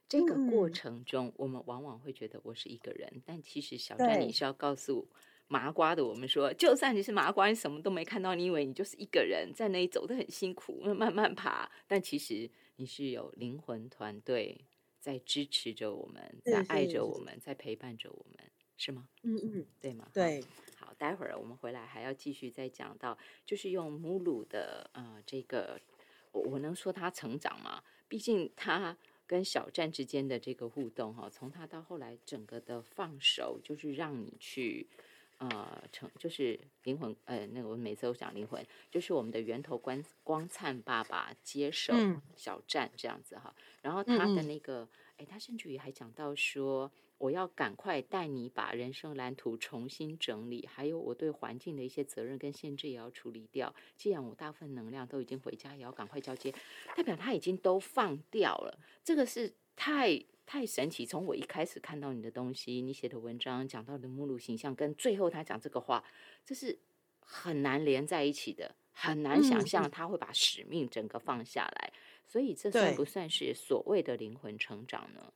这个过程中，我们往往会觉得我是一个人，但其实小詹你是要告诉。麻瓜的，我们说，就算你是麻瓜，你什么都没看到，你以为你就是一个人在那里走得很辛苦，慢慢爬，但其实你是有灵魂团队在支持着我们，在爱着我们，在陪伴着我们，是吗？嗯嗯，对吗？对。好，待会儿我们回来还要继续再讲到，就是用母乳的呃这个，我我能说他成长吗？毕竟他跟小站之间的这个互动哈，从他到后来整个的放手，就是让你去。呃，成就是灵魂，呃，那个我每次都讲灵魂，就是我们的源头光光灿爸爸接手小站这样子哈。然后他的那个，哎，他甚至于还讲到说，我要赶快带你把人生蓝图重新整理，还有我对环境的一些责任跟限制也要处理掉。既然我大部分能量都已经回家，也要赶快交接，代表他已经都放掉了。这个是太。太神奇！从我一开始看到你的东西，你写的文章讲到的目录形象，跟最后他讲这个话，这是很难连在一起的，很难想象他会把使命整个放下来。所以这算不算是所谓的灵魂成长呢？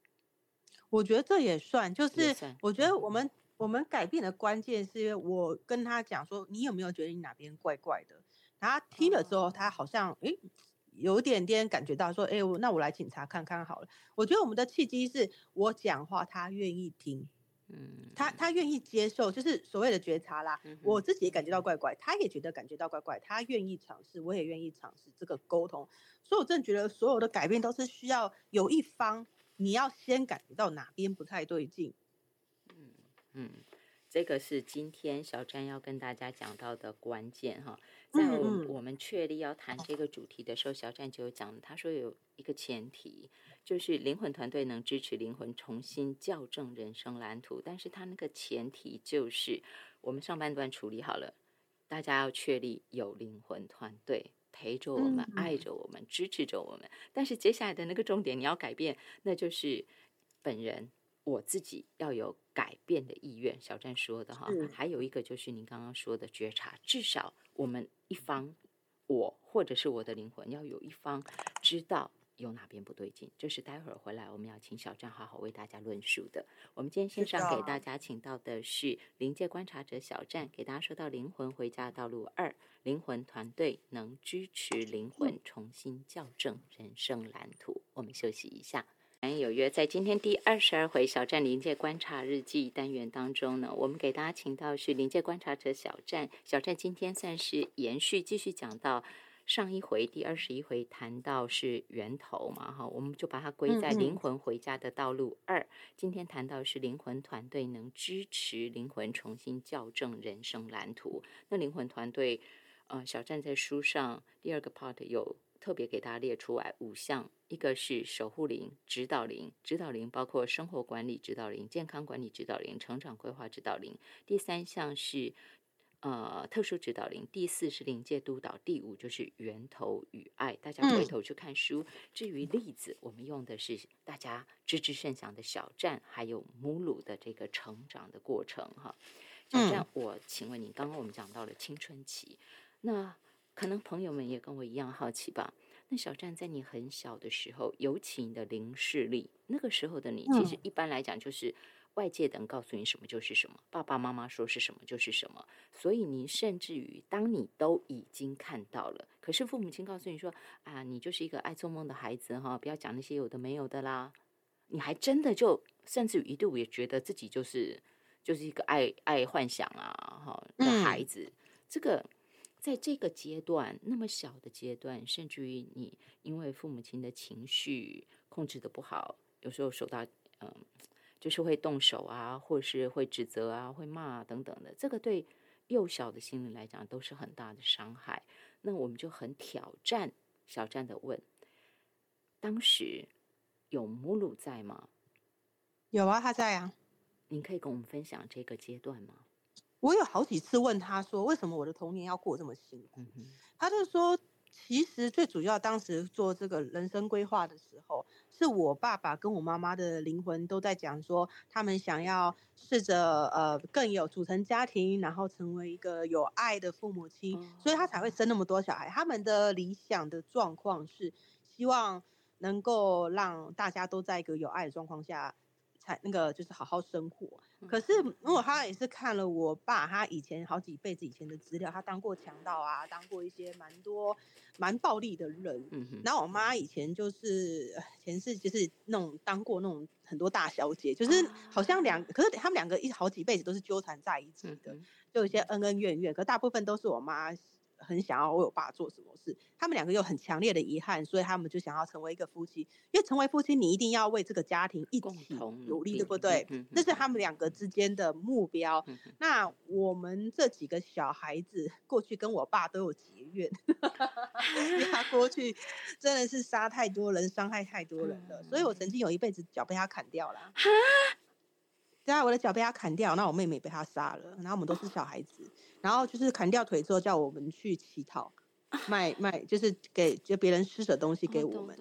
我觉得这也算，就是我觉得我们我们改变的关键是因为我跟他讲说，你有没有觉得你哪边怪怪的？他听了之后，他好像诶有点点感觉到说，哎，那我来检查看看好了。我觉得我们的契机是我讲话，他愿意听。嗯，他他愿意接受，就是所谓的觉察啦。我自己也感觉到怪怪，他也觉得感觉到怪怪，他愿意尝试，我也愿意尝试这个沟通。所以我真的觉得所有的改变都是需要有一方你要先感觉到哪边不太对劲。嗯嗯，这个是今天小詹要跟大家讲到的关键哈。在我我们确立要谈这个主题的时候，小詹就有讲，他说有一个前提。就是灵魂团队能支持灵魂重新校正人生蓝图，但是他那个前提就是我们上半段处理好了，大家要确立有灵魂团队陪着我们、爱着我们、支持着我们。但是接下来的那个重点你要改变，那就是本人我自己要有改变的意愿。小站说的哈，还有一个就是您刚刚说的觉察，至少我们一方，我或者是我的灵魂要有一方知道。有哪边不对劲？这是待会儿回来我们要请小站好好为大家论述的。我们今天线上给大家请到的是灵界观察者小站，给大家说到灵魂回家的道路二，灵魂团队能支持灵魂重新校正人生蓝图。我们休息一下。有约在今天第二十二回小站临界观察日记单元当中呢，我们给大家请到是临界观察者小站。小站今天算是延续，继续讲到。上一回第二十一回谈到是源头嘛，哈，我们就把它归在灵魂回家的道路二。今天谈到是灵魂团队能支持灵魂重新校正人生蓝图。那灵魂团队，呃，小站在书上第二个 part 有特别给大家列出来五项，一个是守护灵、指导灵，指导灵包括生活管理指导灵、健康管理指导灵、成长规划指导灵。第三项是。呃，特殊指导灵，第四是灵界督导，第五就是源头与爱。大家回头去看书。至于例子，我们用的是大家知之甚详的小站，还有母乳的这个成长的过程哈。小站，我请问你，刚刚我们讲到了青春期，那可能朋友们也跟我一样好奇吧？那小站在你很小的时候，尤其你的零视力，那个时候的你，其实一般来讲就是。外界的人告诉你什么就是什么，爸爸妈妈说是什么就是什么，所以你甚至于当你都已经看到了，可是父母亲告诉你说啊，你就是一个爱做梦的孩子哈，不要讲那些有的没有的啦，你还真的就甚至于一度也觉得自己就是就是一个爱爱幻想啊哈的孩子，这个在这个阶段那么小的阶段，甚至于你因为父母亲的情绪控制的不好，有时候手到嗯。就是会动手啊，或是会指责啊，会骂啊等等的，这个对幼小的心灵来讲都是很大的伤害。那我们就很挑战小站的问：当时有母乳在吗？有啊，他在啊。您可以跟我们分享这个阶段吗？我有好几次问他说：“为什么我的童年要过这么辛苦？”他就说。其实最主要，当时做这个人生规划的时候，是我爸爸跟我妈妈的灵魂都在讲说，他们想要试着呃更有组成家庭，然后成为一个有爱的父母亲，所以他才会生那么多小孩。他们的理想的状况是希望能够让大家都在一个有爱的状况下。才那个就是好好生活，可是如果他也是看了我爸他以前好几辈子以前的资料，他当过强盗啊，当过一些蛮多蛮暴力的人。嗯然后我妈以前就是前世就是那种当过那种很多大小姐，就是好像两，可是他们两个一好几辈子都是纠缠在一起的，就有些恩恩怨怨，可大部分都是我妈。很想要为我爸做什么事，他们两个有很强烈的遗憾，所以他们就想要成为一个夫妻。因为成为夫妻，你一定要为这个家庭一起努力，对不对？这是他们两个之间的目标。那我们这几个小孩子过去跟我爸都有结怨，因为他过去 真的是杀太多人，伤害太多人了，所以我曾经有一辈子脚被他砍掉了。对啊，我的脚被他砍掉，那我妹妹被他杀了，然后我们都是小孩子。然后就是砍掉腿之后，叫我们去乞讨，卖卖，就是给就别人施舍东西给我们，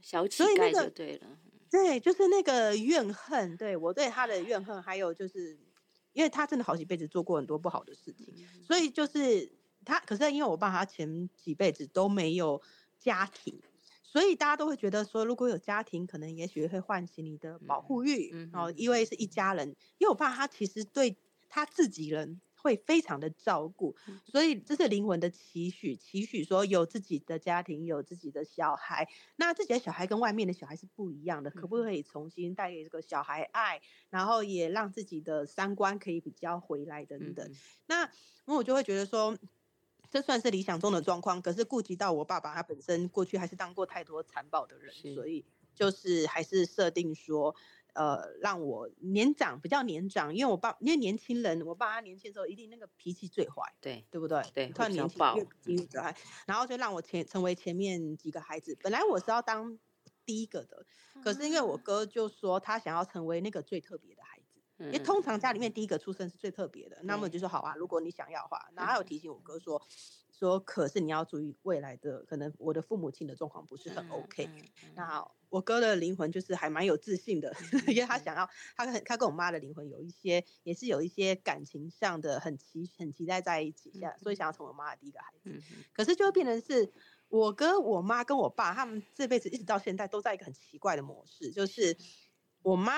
小乞丐就对了。对，就是那个怨恨，对我对他的怨恨，还有就是因为他真的好几辈子做过很多不好的事情，所以就是他，可是因为我爸他前几辈子都没有家庭，所以大家都会觉得说，如果有家庭，可能也许会唤醒你的保护欲，哦，因为是一家人。因为我爸他其实对他自己人会非常的照顾，所以这是灵魂的期许，期许说有自己的家庭，有自己的小孩。那自己的小孩跟外面的小孩是不一样的，可不可以重新带给这个小孩爱，然后也让自己的三观可以比较回来等等。那那我就会觉得说。这算是理想中的状况，可是顾及到我爸爸他本身过去还是当过太多残暴的人，所以就是还是设定说，呃，让我年长比较年长，因为我爸因为年轻人，我爸他年轻的时候一定那个脾气最坏，对对不对？对，突然年轻越越可爱，然后就让我前成为前面几个孩子，本来我是要当第一个的，可是因为我哥就说他想要成为那个最特别的孩子。因为通常家里面第一个出生是最特别的，那么就说好啊，如果你想要的话，然后还有提醒我哥说，说可是你要注意未来的可能我的父母亲的状况不是很 OK。那我哥的灵魂就是还蛮有自信的，因为他想要他跟他跟我妈的灵魂有一些也是有一些感情上的很期很期待在一起下，所以想要成为我妈的第一个孩子。可是就变成是我哥我妈跟我爸他们这辈子一直到现在都在一个很奇怪的模式，就是我妈。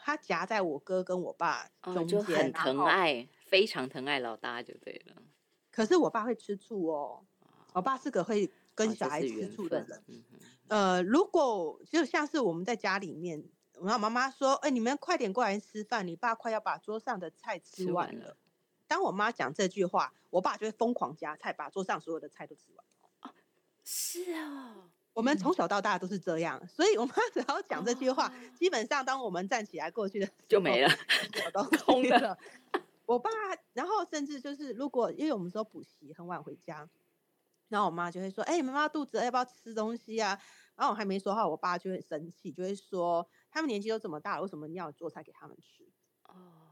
她夹在我哥跟我爸中间，很疼爱，非常疼爱老大就对了。可是我爸会吃醋哦，我爸是个会跟小孩吃醋的人。呃，如果就像是我们在家里面，然后妈妈说：“哎，你们快点过来吃饭，你爸快要把桌上的菜吃完了。”当我妈讲这句话，我爸就会疯狂夹菜，把桌上所有的菜都吃完。是啊。我们从小到大都是这样，所以我妈只要讲这句话，基本上当我们站起来过去的就没了，我都空了。我爸，然后甚至就是如果因为我们说补习很晚回家，然后我妈就会说：“哎，妈妈肚子要不要吃东西啊？”然后我还没说话，我爸就会生气，就会说：“他们年纪都这么大了，为什么你要做菜给他们吃？”哦。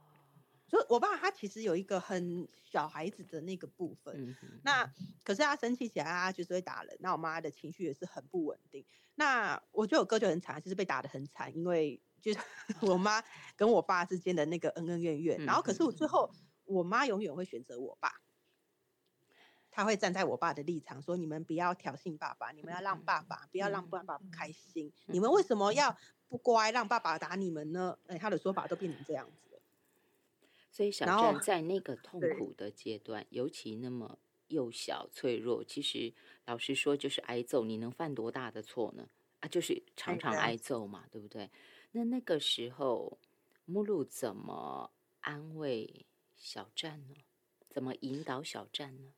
就我爸他其实有一个很小孩子的那个部分，那可是他生气起来他就是会打人，那我妈的情绪也是很不稳定。那我觉得我哥就很惨，就是被打的很惨，因为就是 我妈跟我爸之间的那个恩恩怨怨。然后可是我最后我妈永远会选择我爸，她会站在我爸的立场说：你们不要挑衅爸爸，你们要让爸爸不要让爸爸不开心，你们为什么要不乖让爸爸打你们呢？哎，他的说法都变成这样子。所以小站在那个 痛苦的阶段，尤其那么幼小脆弱，其实老实说就是挨揍。你能犯多大的错呢？啊，就是常常挨揍嘛，对不对？那那个时候，目录怎么安慰小站呢？怎么引导小站呢？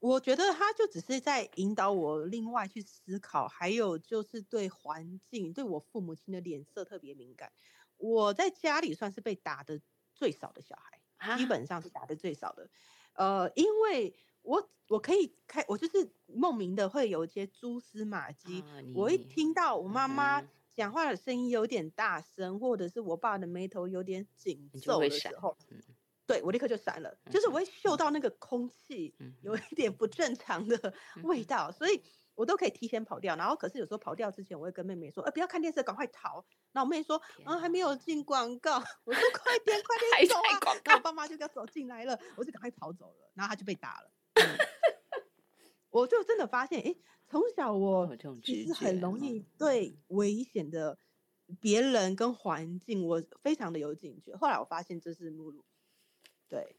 我觉得他就只是在引导我另外去思考，还有就是对环境、对我父母亲的脸色特别敏感。我在家里算是被打的。最少的小孩，基本上是打的最少的，呃，因为我我可以开，我就是莫名的会有一些蛛丝马迹，我一听到我妈妈讲话的声音有点大声，或者是我爸的眉头有点紧皱的时候，对我立刻就闪了，就是我会嗅到那个空气有一点不正常的 味道，所以。我都可以提前跑掉，然后可是有时候跑掉之前，我会跟妹妹说：“哎，不要看电视，赶快逃。”然后我妹说：“啊，还没有进广告。”我说：“快点，快 点走啊！”然后爸妈就要走进来了，我就赶快跑走了，然后他就被打了。我就真的发现，哎，从小我其实很容易对危险的别人跟环境，我非常的有警觉。后来我发现这是目录，对，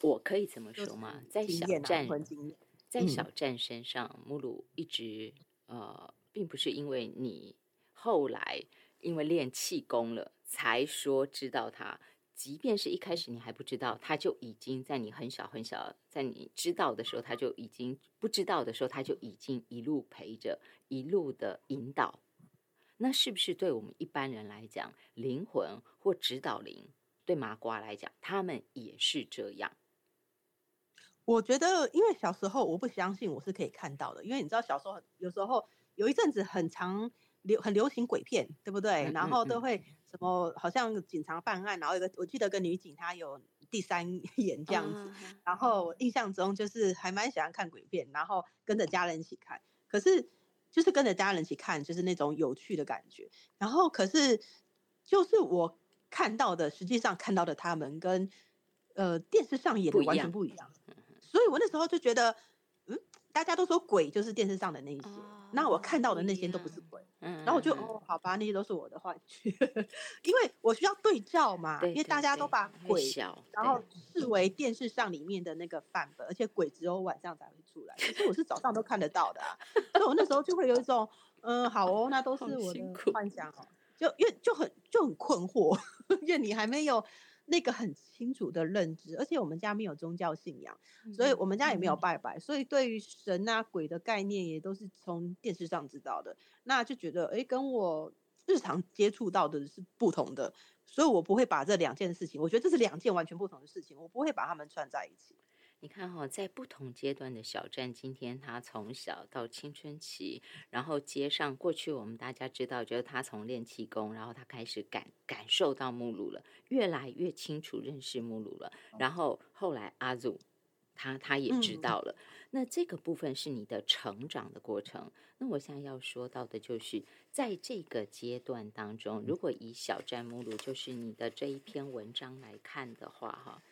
我可以这么说吗？在小站。在小站身上，目录一直呃，并不是因为你后来因为练气功了才说知道他，即便是一开始你还不知道，他就已经在你很小很小，在你知道的时候，他就已经不知道的时候，他就已经一路陪着，一路的引导。那是不是对我们一般人来讲，灵魂或指导灵，对麻瓜来讲，他们也是这样？我觉得，因为小时候我不相信我是可以看到的，因为你知道小时候有时候有一阵子很长流很流行鬼片，对不对？然后都会什么好像警察办案，然后有个我记得个女警她有第三眼这样子，然后印象中就是还蛮喜欢看鬼片，然后跟着家人一起看，可是就是跟着家人一起看，就是那种有趣的感觉。然后可是就是我看到的，实际上看到的他们跟呃电视上演的完全不一样。所以我那时候就觉得，嗯，大家都说鬼就是电视上的那些，那我看到的那些都不是鬼。嗯，然后我就哦，好吧，那些都是我的幻觉，因为我需要对照嘛。因为大家都把鬼，然后视为电视上里面的那个范本，而且鬼只有晚上才会出来，其实我是早上都看得到的。所以我那时候就会有一种，嗯，好哦，那都是我的幻想哦，就因为就很就很困惑，因为你还没有。那个很清楚的认知，而且我们家没有宗教信仰，所以我们家也没有拜拜，所以对于神啊鬼的概念也都是从电视上知道的，那就觉得哎，跟我日常接触到的是不同的，所以我不会把这两件事情，我觉得这是两件完全不同的事情，我不会把它们串在一起。你看哈，在不同阶段的小站，今天他从小到青春期，然后接上过去，我们大家知道，就是他从练气功，然后他开始感感受到目录了，越来越清楚认识目录了，然后后来阿祖，他他也知道了，那这个部分是你的成长的过程。那我现在要说到的就是，在这个阶段当中，如果以小站目录，就是你的这一篇文章来看的话，哈，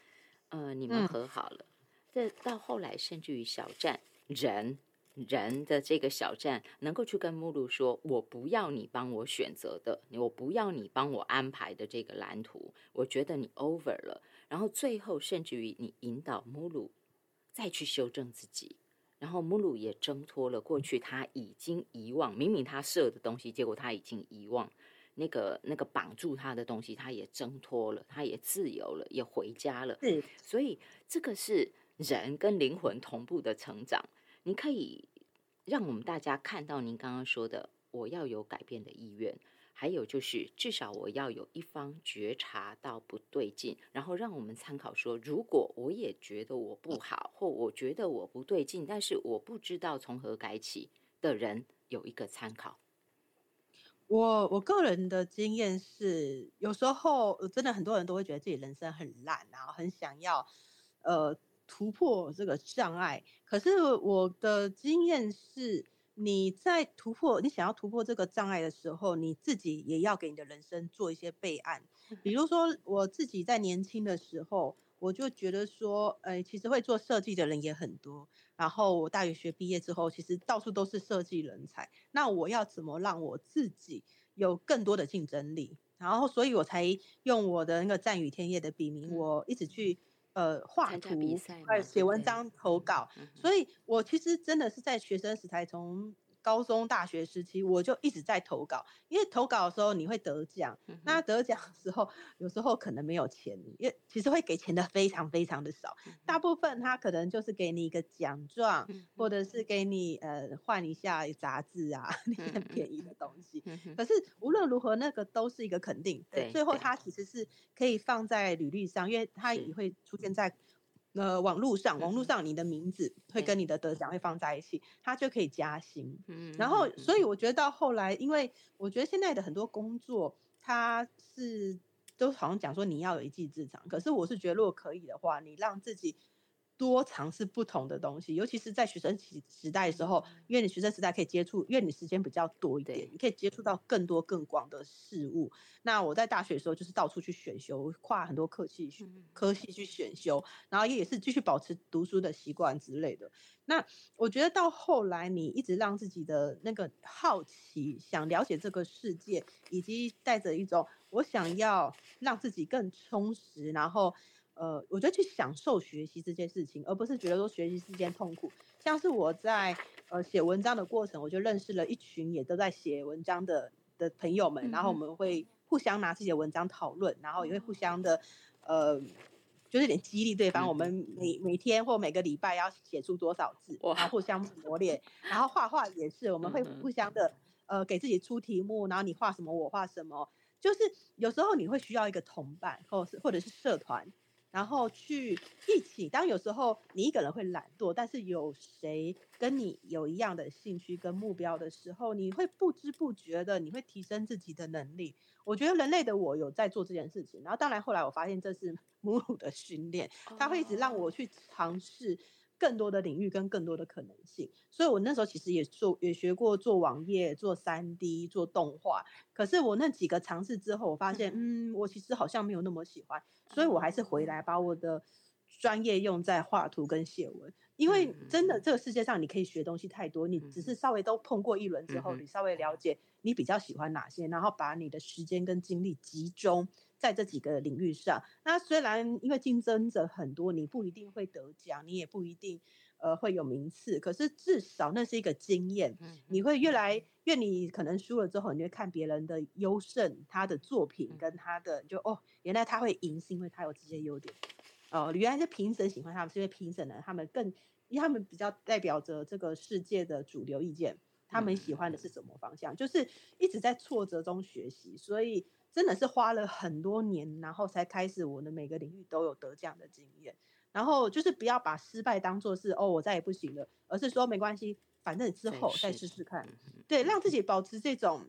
呃，你们和好了。这到后来，甚至于小站人人的这个小站，能够去跟目录说：“我不要你帮我选择的，我不要你帮我安排的这个蓝图，我觉得你 over 了。”然后最后，甚至于你引导目录再去修正自己，然后目录也挣脱了过去他已经遗忘，明明他设的东西，结果他已经遗忘那个那个绑住他的东西，他也挣脱了，他也自由了，也回家了。是，所以这个是。人跟灵魂同步的成长，你可以让我们大家看到您刚刚说的，我要有改变的意愿，还有就是至少我要有一方觉察到不对劲，然后让我们参考说，如果我也觉得我不好，或我觉得我不对劲，但是我不知道从何改起的人，有一个参考。我我个人的经验是，有时候真的很多人都会觉得自己人生很烂，然后很想要，呃。突破这个障碍，可是我的经验是，你在突破你想要突破这个障碍的时候，你自己也要给你的人生做一些备案。比如说，我自己在年轻的时候，我就觉得说，哎，其实会做设计的人也很多。然后我大学学毕业之后，其实到处都是设计人才。那我要怎么让我自己有更多的竞争力？然后，所以我才用我的那个战雨天业的笔名，我一直去。呃，画图，呃，写文章，投稿，所以我其实真的是在学生时代从。高中、大学时期，我就一直在投稿，因为投稿的时候你会得奖，那得奖的时候有时候可能没有钱，因为其实会给钱的非常非常的少，大部分他可能就是给你一个奖状，或者是给你呃换一下杂志啊 那些很便宜的东西。可是无论如何，那个都是一个肯定，对，最后他其实是可以放在履历上，因为他也会出现在。呃，网络上，网络上你的名字会跟你的得奖会放在一起，它就可以加薪。嗯，然后，所以我觉得到后来，因为我觉得现在的很多工作，它是都好像讲说你要有一技之长，可是我是觉得如果可以的话，你让自己。多尝试不同的东西，尤其是在学生时时代的时候，因为你学生时代可以接触，因为你时间比较多一点，你可以接触到更多更广的事物。那我在大学的时候就是到处去选修，跨很多科系去科系去选修，然后也是继续保持读书的习惯之类的。那我觉得到后来，你一直让自己的那个好奇，想了解这个世界，以及带着一种我想要让自己更充实，然后。呃，我觉得去享受学习这件事情，而不是觉得说学习是件痛苦。像是我在呃写文章的过程，我就认识了一群也都在写文章的的朋友们，然后我们会互相拿自己的文章讨论，然后也会互相的呃，就是点激励对方。我们每每天或每个礼拜要写出多少字，然后互相磨练。然后画画也是，我们会互相的呃给自己出题目，然后你画什么我画什么，就是有时候你会需要一个同伴，或是或者是社团。然后去一起，当有时候你一个人会懒惰，但是有谁跟你有一样的兴趣跟目标的时候，你会不知不觉的，你会提升自己的能力。我觉得人类的我有在做这件事情，然后当然后来我发现这是 母乳的训练，它会一直让我去尝试。更多的领域跟更多的可能性，所以我那时候其实也做也学过做网页、做三 D、做动画。可是我那几个尝试之后，我发现，嗯，我其实好像没有那么喜欢，所以我还是回来把我的专业用在画图跟写文，因为真的这个世界上你可以学东西太多，你只是稍微都碰过一轮之后，你稍微了解你比较喜欢哪些，然后把你的时间跟精力集中在这几个领域上。那虽然因为竞争者很多，你不一定会得奖，你也不一定呃会有名次，可是至少那是一个经验，你会越来越你可能输了之后，你会看别人的优胜，他的作品跟他的就哦，原来他会赢是因为他有这些优点。哦，原来是评审喜欢他们，是因为评审呢，他们更，因为他们比较代表着这个世界的主流意见，他们喜欢的是什么方向？就是一直在挫折中学习，所以真的是花了很多年，然后才开始我的每个领域都有得奖的经验。然后就是不要把失败当做是哦，我再也不行了，而是说没关系，反正之后再试试看，对，让自己保持这种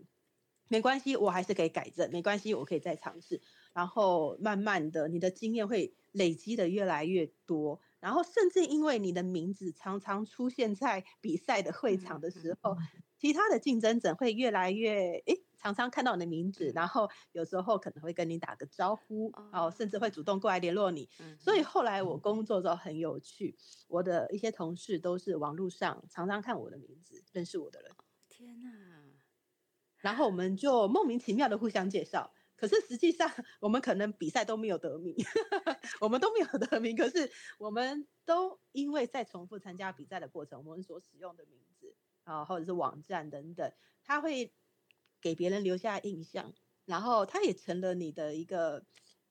没关系，我还是可以改正，没关系，我可以再尝试，然后慢慢的，你的经验会。累积的越来越多，然后甚至因为你的名字常常出现在比赛的会场的时候，其他的竞争者会越来越诶，常常看到你的名字，然后有时候可能会跟你打个招呼，哦，甚至会主动过来联络你。所以后来我工作之后很有趣，我的一些同事都是网络上常常看我的名字，认识我的人。天哪！然后我们就莫名其妙的互相介绍。可是实际上，我们可能比赛都没有得名，我们都没有得名。可是我们都因为在重复参加比赛的过程，我们所使用的名字啊，或者是网站等等，它会给别人留下印象，然后它也成了你的一个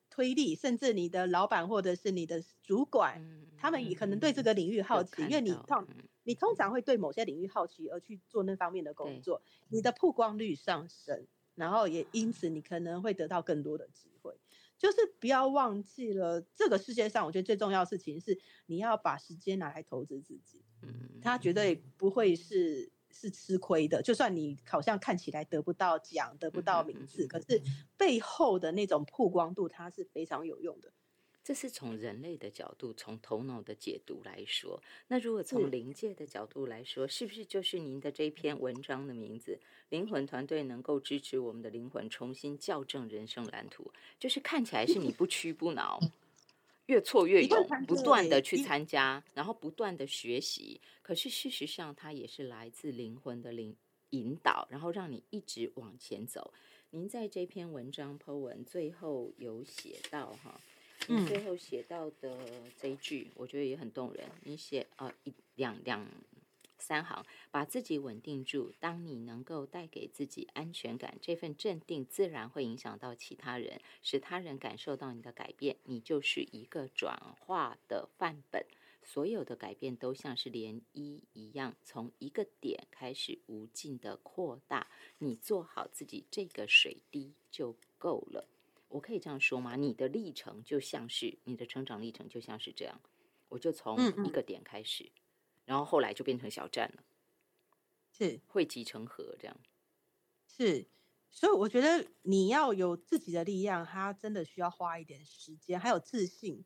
推力，甚至你的老板或者是你的主管，他们也可能对这个领域好奇，因为你通你通常会对某些领域好奇而去做那方面的工作，你的曝光率上升。然后也因此，你可能会得到更多的机会。就是不要忘记了，这个世界上，我觉得最重要的事情是，你要把时间拿来投资自己。嗯，他绝对不会是是吃亏的。就算你好像看起来得不到奖、得不到名次，可是背后的那种曝光度，它是非常有用的。这是从人类的角度，从头脑的解读来说。那如果从灵界的角度来说，是不是就是您的这篇文章的名字？灵魂团队能够支持我们的灵魂重新校正人生蓝图，就是看起来是你不屈不挠，越挫越勇，不断的去参加，然后不断的学习。可是事实上，它也是来自灵魂的灵引导，然后让你一直往前走。您在这篇文章 Po 文最后有写到哈。你最后写到的这一句，我觉得也很动人。你写呃一两两三行，把自己稳定住。当你能够带给自己安全感，这份镇定自然会影响到其他人，使他人感受到你的改变。你就是一个转化的范本。所有的改变都像是涟漪一样，从一个点开始无尽的扩大。你做好自己这个水滴就够了。我可以这样说吗？你的历程就像是你的成长历程，就像是这样。我就从一个点开始，然后后来就变成小站了，是汇集成河这样。是，所以我觉得你要有自己的力量，它真的需要花一点时间，还有自信。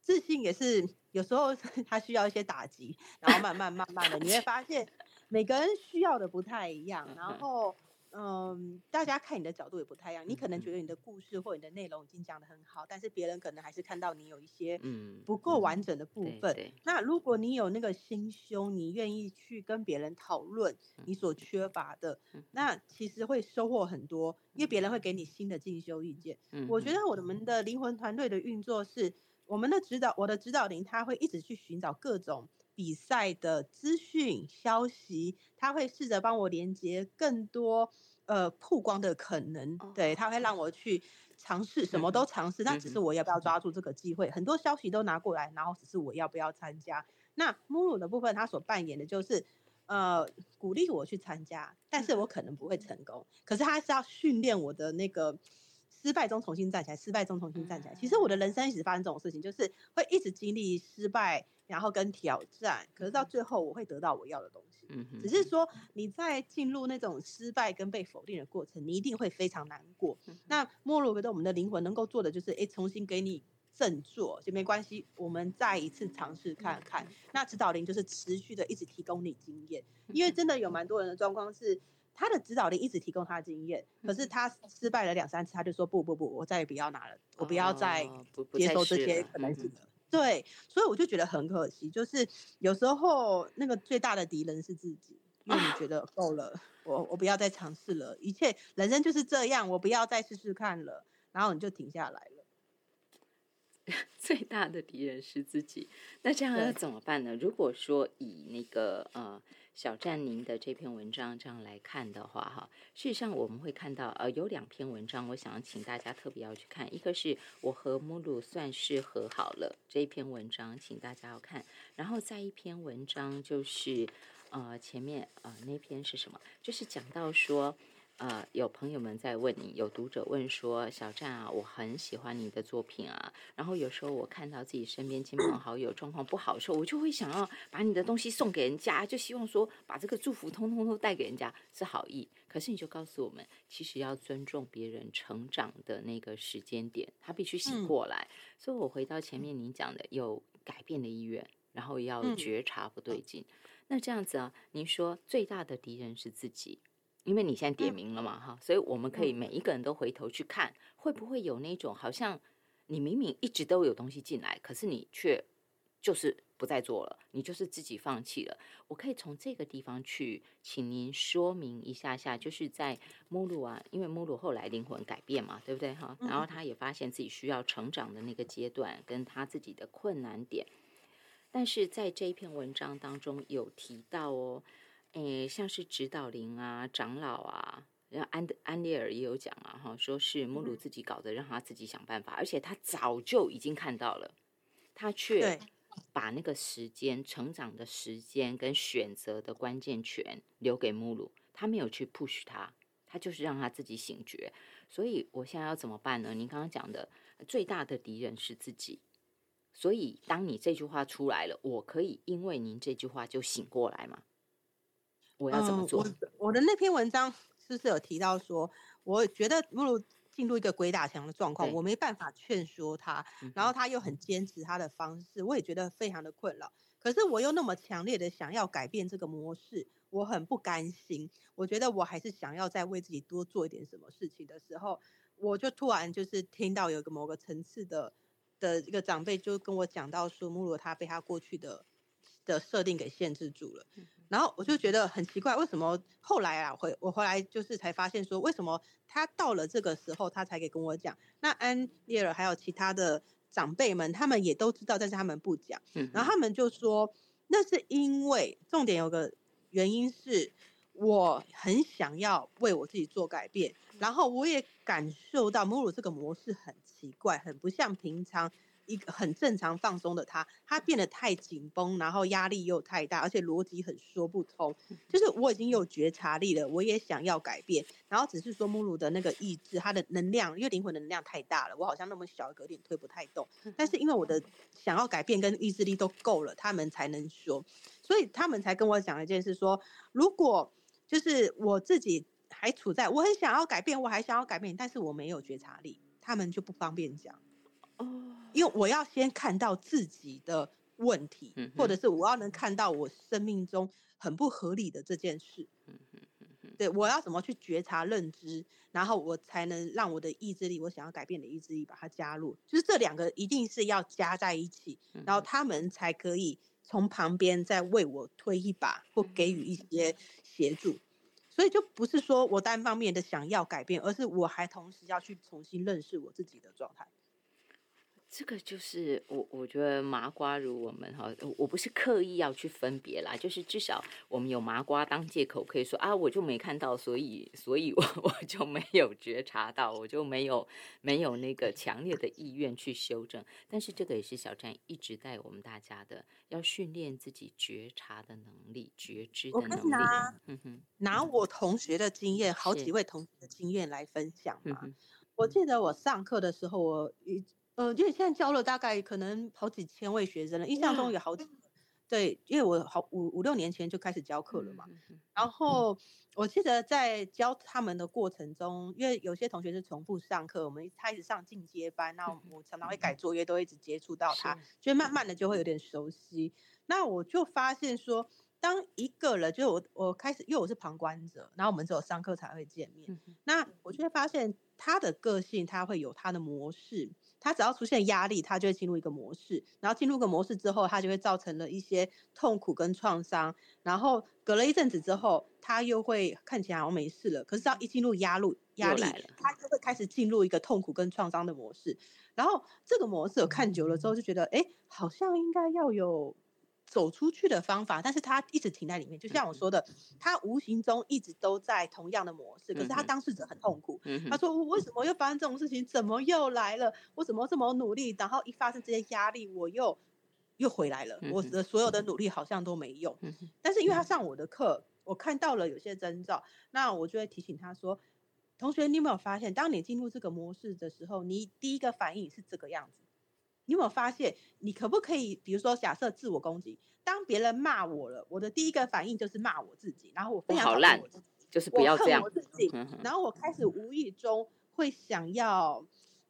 自信也是有时候 它需要一些打击，然后慢慢慢慢的，你会发现每个人需要的不太一样，然 后。嗯，大家看你的角度也不太一样。你可能觉得你的故事或你的内容已经讲得很好，但是别人可能还是看到你有一些嗯不够完整的部分。那如果你有那个心胸，你愿意去跟别人讨论你所缺乏的，那其实会收获很多，因为别人会给你新的进修意见。我觉得我们的灵魂团队的运作是，我们的指导，我的指导灵他会一直去寻找各种。比赛的资讯消息，他会试着帮我连接更多呃曝光的可能，对他会让我去尝试，什么都尝试。那只是我要不要抓住这个机会？很多消息都拿过来，然后只是我要不要参加。那母乳的部分，他所扮演的就是呃鼓励我去参加，但是我可能不会成功。可是他是要训练我的那个失败中重新站起来，失败中重新站起来。其实我的人生一直发生这种事情，就是会一直经历失败。然后跟挑战，可是到最后我会得到我要的东西。嗯只是说你在进入那种失败跟被否定的过程，你一定会非常难过。那莫洛格的我们的灵魂能够做的就是，哎，重新给你振作就没关系，我们再一次尝试看看。那指导灵就是持续的一直提供你经验，因为真的有蛮多人的状况是，他的指导力一直提供他的经验，可是他失败了两三次，他就说不不不，我再也不要拿了，我不要再接受这些可能性了。对，所以我就觉得很可惜，就是有时候那个最大的敌人是自己，因为你觉得够了，我我不要再尝试了，一切人生就是这样，我不要再试试看了，然后你就停下来了。最大的敌人是自己，那这样要怎么办呢？如果说以那个呃。小站您的这篇文章这样来看的话，哈，事实上我们会看到，呃，有两篇文章，我想要请大家特别要去看。一个是我和母鲁算是和好了这一篇文章，请大家要看。然后再一篇文章就是，呃，前面呃那篇是什么？就是讲到说。呃，有朋友们在问你，有读者问说：“小站啊，我很喜欢你的作品啊。然后有时候我看到自己身边亲朋好友状况不好的时候，我就会想要把你的东西送给人家，就希望说把这个祝福通通都带给人家，是好意。可是你就告诉我们，其实要尊重别人成长的那个时间点，他必须醒过来。所以我回到前面您讲的，有改变的意愿，然后要觉察不对劲。那这样子啊，您说最大的敌人是自己。”因为你现在点名了嘛，哈，所以我们可以每一个人都回头去看，会不会有那种好像你明明一直都有东西进来，可是你却就是不再做了，你就是自己放弃了。我可以从这个地方去，请您说明一下下，就是在目录啊，因为目录后来灵魂改变嘛，对不对哈？然后他也发现自己需要成长的那个阶段，跟他自己的困难点，但是在这一篇文章当中有提到哦。诶，像是指导灵啊、长老啊，然后安安利尔也有讲啊，哈，说是穆鲁自己搞的，让他自己想办法，而且他早就已经看到了，他却把那个时间、成长的时间跟选择的关键权留给穆鲁，他没有去 push 他，他就是让他自己醒觉。所以我现在要怎么办呢？您刚刚讲的最大的敌人是自己，所以当你这句话出来了，我可以因为您这句话就醒过来吗？我要怎么做？我我的那篇文章是不是有提到说，我觉得不如进入一个鬼打墙的状况，我没办法劝说他，然后他又很坚持他的方式，我也觉得非常的困扰。可是我又那么强烈的想要改变这个模式，我很不甘心。我觉得我还是想要再为自己多做一点什么事情的时候，我就突然就是听到有个某个层次的的一个长辈就跟我讲到说，穆罗他被他过去的的设定给限制住了。然后我就觉得很奇怪，为什么后来啊回我回来就是才发现说，为什么他到了这个时候他才给跟我讲？那安利尔还有其他的长辈们，他们也都知道，但是他们不讲。然后他们就说，那是因为重点有个原因是，我很想要为我自己做改变，然后我也感受到母乳这个模式很奇怪，很不像平常。一个很正常放松的他，他变得太紧绷，然后压力又太大，而且逻辑很说不通。就是我已经有觉察力了，我也想要改变，然后只是说母乳的那个意志，它的能量，因为灵魂的能量太大了，我好像那么小，有点推不太动。但是因为我的想要改变跟意志力都够了，他们才能说，所以他们才跟我讲一件事，说如果就是我自己还处在我很想要改变，我还想要改变，但是我没有觉察力，他们就不方便讲。哦。因为我要先看到自己的问题，或者是我要能看到我生命中很不合理的这件事，对，我要怎么去觉察、认知，然后我才能让我的意志力，我想要改变的意志力把它加入，就是这两个一定是要加在一起，然后他们才可以从旁边再为我推一把或给予一些协助，所以就不是说我单方面的想要改变，而是我还同时要去重新认识我自己的状态。这个就是我，我觉得麻瓜如我们哈，我不是刻意要去分别啦，就是至少我们有麻瓜当借口，可以说啊，我就没看到，所以，所以我 我就没有觉察到，我就没有没有那个强烈的意愿去修正。但是这个也是小站一直带我们大家的，要训练自己觉察的能力、觉知的能力。拿，拿我同学的经验，好几位同学的经验来分享嘛。我记得我上课的时候，我一。呃，因为现在教了大概可能好几千位学生了，印象中有好几，对，因为我好五五六年前就开始教课了嘛。然后我记得在教他们的过程中，因为有些同学是重复上课，我们开始上进阶班，那我常常会改作业，都一直接触到他，就慢慢的就会有点熟悉。那我就发现说，当一个人，就是我我开始，因为我是旁观者，然后我们只有上课才会见面，那我就会发现他的个性，他会有他的模式。他只要出现压力，他就会进入一个模式，然后进入个模式之后，他就会造成了一些痛苦跟创伤，然后隔了一阵子之后，他又会看起来好像没事了，可是只要一进入压力压力，他就会开始进入一个痛苦跟创伤的模式，然后这个模式我看久了之后就觉得，哎，好像应该要有。走出去的方法，但是他一直停在里面，就像我说的，他无形中一直都在同样的模式，可是他当事者很痛苦。他说：“我为什么又发生这种事情？怎么又来了？我怎么这么努力？然后一发生这些压力，我又又回来了。我的所有的努力好像都没用。但是因为他上我的课，我看到了有些征兆，那我就会提醒他说：同学，你有没有发现，当你进入这个模式的时候，你第一个反应是这个样子？”你有没有发现，你可不可以，比如说，假设自我攻击，当别人骂我了，我的第一个反应就是骂我自己，然后我非常讨厌我自己，就是不要这样，我自己，然后我开始无意中会想要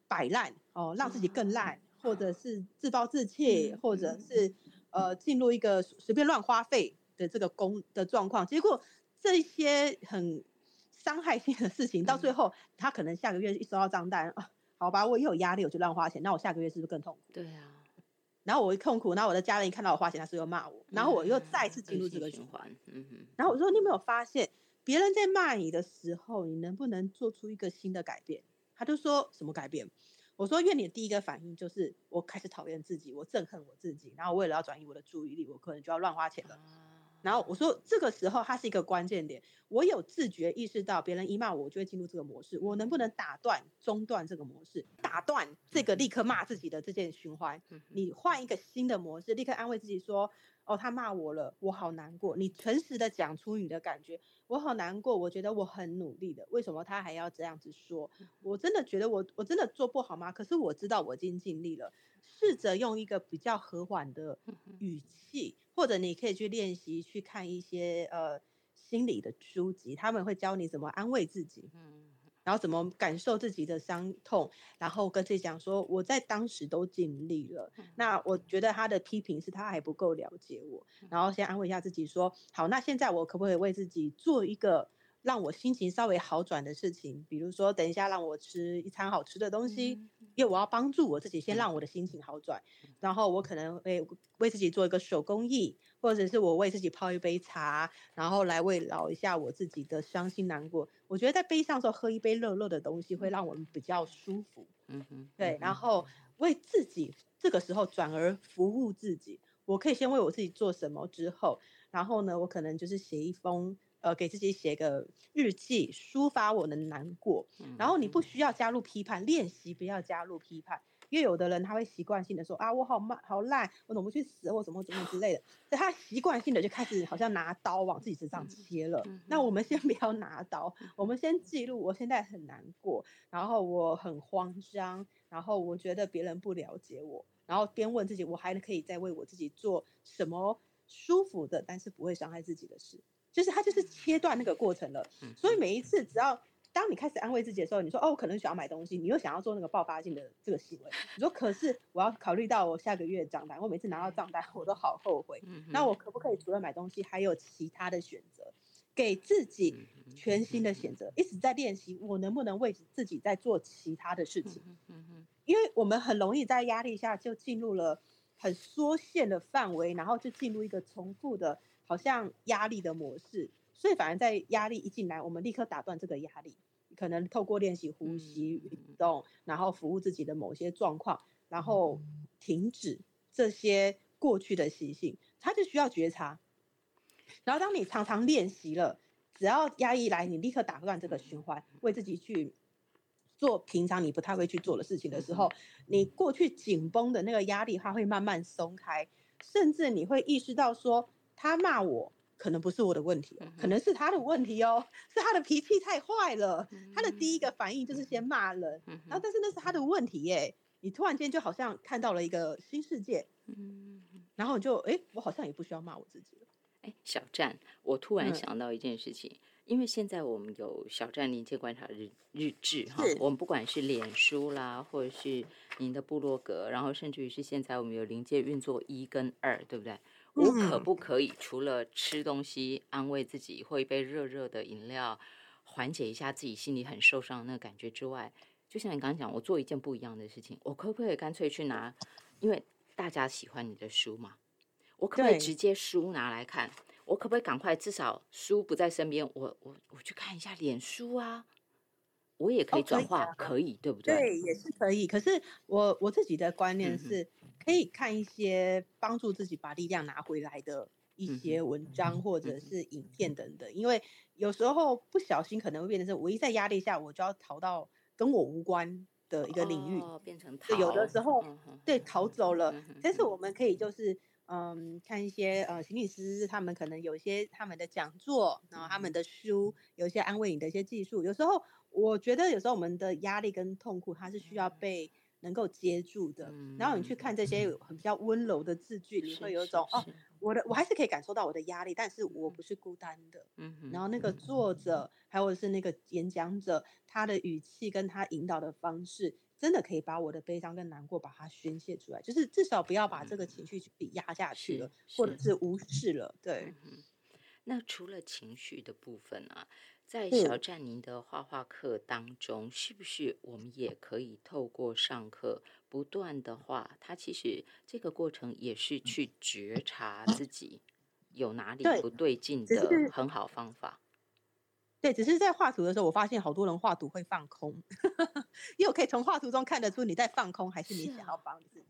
摆烂哦，让自己更烂，或者是自暴自弃，或者是呃进入一个随便乱花费的这个工的状况，结果这些很伤害性的事情，到最后他可能下个月一收到账单啊。好吧，我一有压力我就乱花钱，那我下个月是不是更痛苦？对啊。然后我一痛苦，然后我的家人一看到我花钱，他是又骂我，然后我又再次进入这个循环。嗯哼。然后我说：“你有没有发现，别人在骂你的时候，你能不能做出一个新的改变？”他就说什么改变？我说：“因为你的第一个反应就是我开始讨厌自己，我憎恨我自己，然后为了要转移我的注意力，我可能就要乱花钱了。”然后我说，这个时候它是一个关键点。我有自觉意识到，别人一骂我，我就会进入这个模式。我能不能打断、中断这个模式？打断这个立刻骂自己的这件循环？你换一个新的模式，立刻安慰自己说。哦，他骂我了，我好难过。你诚实的讲出你的感觉，我好难过。我觉得我很努力的，为什么他还要这样子说？我真的觉得我我真的做不好吗？可是我知道我已经尽力了。试着用一个比较和缓的语气，或者你可以去练习去看一些呃心理的书籍，他们会教你怎么安慰自己。然后怎么感受自己的伤痛，然后跟自己讲说，我在当时都尽力了。那我觉得他的批评是他还不够了解我，然后先安慰一下自己说，好，那现在我可不可以为自己做一个让我心情稍微好转的事情？比如说，等一下让我吃一餐好吃的东西。因为我要帮助我自己，先让我的心情好转，然后我可能会为自己做一个手工艺，或者是我为自己泡一杯茶，然后来慰劳一下我自己的伤心难过。我觉得在悲伤的时候喝一杯热热的东西会让我们比较舒服。嗯哼，对，然后为自己这个时候转而服务自己，我可以先为我自己做什么之后，然后呢，我可能就是写一封。呃，给自己写个日记，抒发我的难过。然后你不需要加入批判，练习不要加入批判，因为有的人他会习惯性的说啊，我好慢，好烂，我怎么去死，或怎么怎么之类的。他习惯性的就开始好像拿刀往自己身上切了。那我们先 不要拿刀，我们先记录，我现在很难过，然后我很慌张，然后我觉得别人不了解我，然后边问自己，我还可以再为我自己做什么舒服的，但是不会伤害自己的事。就是他就是切断那个过程了，所以每一次只要当你开始安慰自己的时候，你说哦，我可能想要买东西，你又想要做那个爆发性的这个行为，你说可是我要考虑到我下个月账单，我每次拿到账单我都好后悔，那我可不可以除了买东西还有其他的选择，给自己全新的选择，一直在练习我能不能为自己在做其他的事情，因为我们很容易在压力下就进入了很缩限的范围，然后就进入一个重复的。好像压力的模式，所以反而在压力一进来，我们立刻打断这个压力，可能透过练习呼吸、运动，然后服务自己的某些状况，然后停止这些过去的习性，它就需要觉察。然后当你常常练习了，只要压抑来，你立刻打断这个循环，为自己去做平常你不太会去做的事情的时候，你过去紧绷的那个压力，它会慢慢松开，甚至你会意识到说。他骂我，可能不是我的问题，可能是他的问题哦，是他的脾气太坏了。他的第一个反应就是先骂人，然后但是那是他的问题耶。你突然间就好像看到了一个新世界，然后就哎，我好像也不需要骂我自己了。哎，小站，我突然想到一件事情，因为现在我们有小站临界观察日日志哈，我们不管是脸书啦，或者是您的部落格，然后甚至于是现在我们有临界运作一跟二，对不对？我可不可以除了吃东西安慰自己，喝一杯热热的饮料缓解一下自己心里很受伤的那个感觉之外，就像你刚刚讲，我做一件不一样的事情，我可不可以干脆去拿？因为大家喜欢你的书嘛，我可不可以直接书拿来看？我可不可以赶快？至少书不在身边，我我我去看一下脸书啊，我也可以转化，可以对不对？对，也是可以。可是我我自己的观念是，可以看一些帮助自己把力量拿回来的一些文章或者是影片等等，因为有时候不小心可能会变成是，我一在压力下，我就要逃到跟我无关的一个领域，变成有的时候对逃走了。但是我们可以就是。嗯，看一些呃心理师，他们可能有一些他们的讲座，然后他们的书，有一些安慰你的一些技术。有时候我觉得，有时候我们的压力跟痛苦，它是需要被能够接住的。然后你去看这些很比较温柔的字句，你会有一种哦，我的我还是可以感受到我的压力，但是我不是孤单的。嗯然后那个作者，还有是那个演讲者，他的语气跟他引导的方式。真的可以把我的悲伤跟难过把它宣泄出来，就是至少不要把这个情绪去压下去了，或者是无视了。对。那除了情绪的部分啊，在小占您的画画课当中，是不是我们也可以透过上课不断的画？它其实这个过程也是去觉察自己有哪里不对劲的很好方法。对，只是在画图的时候，我发现好多人画图会放空，因为我可以从画图中看得出你在放空，还是你想要帮自己。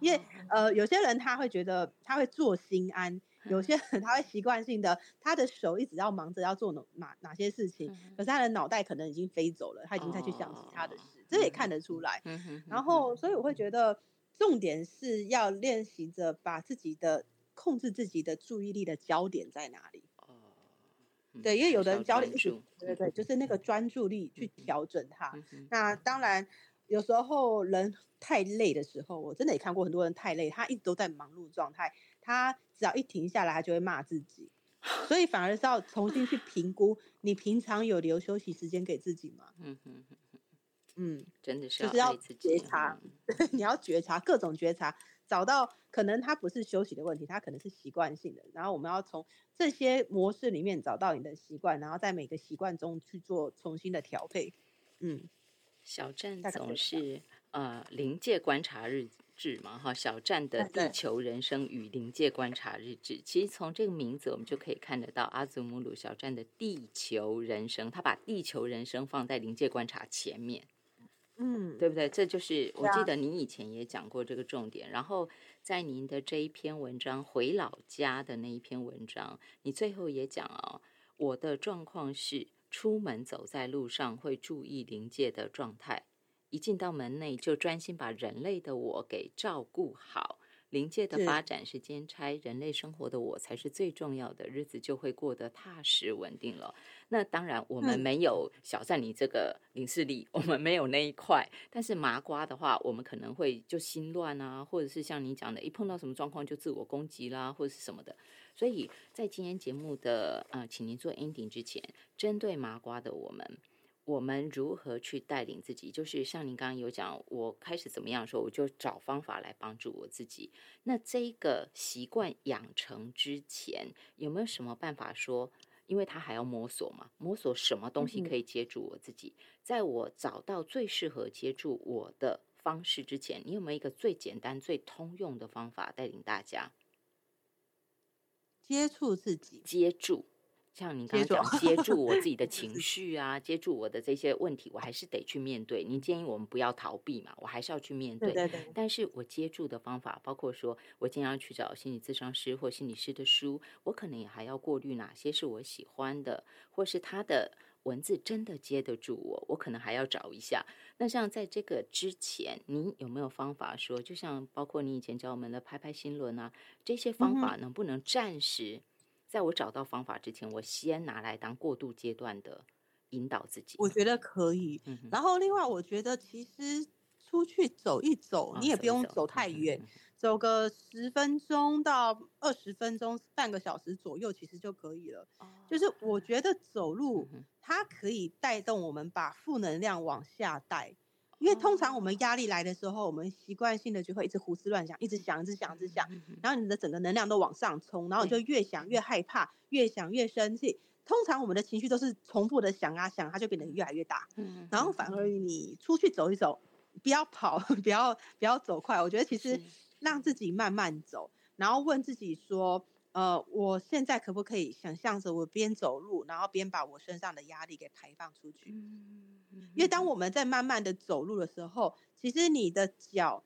因为呃，有些人他会觉得他会做心安，有些人他会习惯性的，他的手一直要忙着要做哪哪些事情，可是他的脑袋可能已经飞走了，他已经在去想其他的事，这也看得出来。然后，所以我会觉得重点是要练习着把自己的控制自己的注意力的焦点在哪里。对，因为有的人焦虑，对对对，就是那个专注力去调整它。那当然，有时候人太累的时候，我真的也看过很多人太累，他一直都在忙碌状态，他只要一停下来，他就会骂自己。所以反而是要重新去评估，你平常有留休息时间给自己吗？嗯嗯嗯嗯，真的是就是要觉察，你要觉察各种觉察。找到可能他不是休息的问题，他可能是习惯性的。然后我们要从这些模式里面找到你的习惯，然后在每个习惯中去做重新的调配。嗯，小站总是呃临界观察日志嘛，哈，小站的地球人生与临界观察日志。其实从这个名字我们就可以看得到阿祖姆鲁小站的地球人生，他把地球人生放在临界观察前面。嗯，对不对？这就是我记得您以前也讲过这个重点。然后在您的这一篇文章回老家的那一篇文章，你最后也讲哦，我的状况是出门走在路上会注意临界的状态，一进到门内就专心把人类的我给照顾好。灵界的发展是兼差，人类生活的我才是最重要的，日子就会过得踏实稳定了。那当然，我们没有小赞你这个领事力，我们没有那一块。但是麻瓜的话，我们可能会就心乱啊，或者是像你讲的，一碰到什么状况就自我攻击啦，或者是什么的。所以在今天节目的呃，请您做 ending 之前，针对麻瓜的我们。我们如何去带领自己？就是像您刚刚有讲，我开始怎么样的时候，我就找方法来帮助我自己。那这个习惯养成之前，有没有什么办法说？因为他还要摸索嘛，摸索什么东西可以接住我自己。在我找到最适合接住我的方式之前，你有没有一个最简单、最通用的方法带领大家接触自己？接住。像你刚刚讲，接住我自己的情 绪啊，接住我的这些问题，我还是得去面对。您建议我们不要逃避嘛，我还是要去面对。对对。但是我接住的方法，包括说我今天要去找心理咨商师或心理师的书，我可能也还要过滤哪些是我喜欢的，或是他的文字真的接得住我，我可能还要找一下。那像在这个之前，您有没有方法说，就像包括你以前教我们的拍拍心轮啊，这些方法能不能暂时？在我找到方法之前，我先拿来当过渡阶段的引导自己。我觉得可以。然后另外，我觉得其实出去走一走，你也不用走太远，走个十分钟到二十分钟，半个小时左右，其实就可以了。就是我觉得走路它可以带动我们把负能量往下带。因为通常我们压力来的时候，我们习惯性的就会一直胡思乱想，一直想，一直想，一直想，然后你的整个能量都往上冲，然后你就越想越害怕，越想越生气。通常我们的情绪都是重复的想啊想，它就变得越来越大。嗯，然后反而你出去走一走，不要跑，不要不要走快。我觉得其实让自己慢慢走，然后问自己说，呃，我现在可不可以想象着我边走路，然后边把我身上的压力给排放出去？嗯，因为当我们在慢慢的走路的时候，其实你的脚、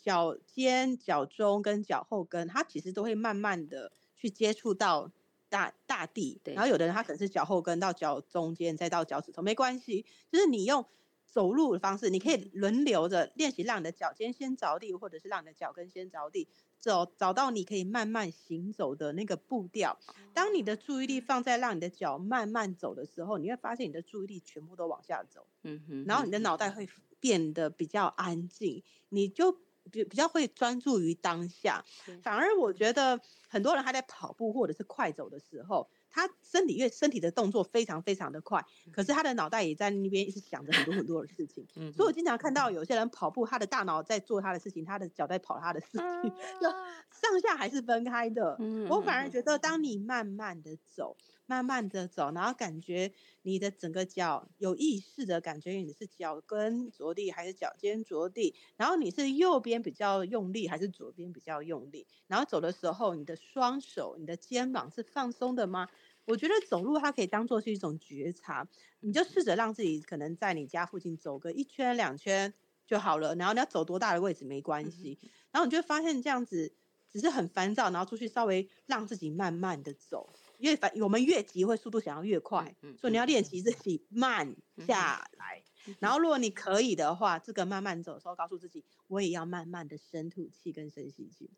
脚尖、脚中跟脚后跟，它其实都会慢慢的去接触到。大大地，然后有的人他可能是脚后跟到脚中间，再到脚趾头，没关系，就是你用走路的方式，你可以轮流着练习，让你的脚尖先着地，或者是让你的脚跟先着地，走找到你可以慢慢行走的那个步调。当你的注意力放在让你的脚慢慢走的时候，你会发现你的注意力全部都往下走，嗯哼，然后你的脑袋会变得比较安静，你就。比比较会专注于当下，反而我觉得很多人他在跑步或者是快走的时候，他身体越身体的动作非常非常的快，可是他的脑袋也在那边一直想着很多很多的事情。所以我经常看到有些人跑步，他的大脑在做他的事情，他的脚在跑他的事情，就上下还是分开的。我反而觉得，当你慢慢的走。慢慢的走，然后感觉你的整个脚有意识的感觉你是脚跟着地还是脚尖着地，然后你是右边比较用力还是左边比较用力，然后走的时候你的双手、你的肩膀是放松的吗？我觉得走路它可以当做是一种觉察，你就试着让自己可能在你家附近走个一圈两圈就好了，然后你要走多大的位置没关系，然后你就发现这样子只是很烦躁，然后出去稍微让自己慢慢的走。越反，我们越急会速度想要越快，所以你要练习自己慢下来。然后如果你可以的话，这个慢慢走的时候，告诉自己我也要慢慢的深吐气跟深吸气。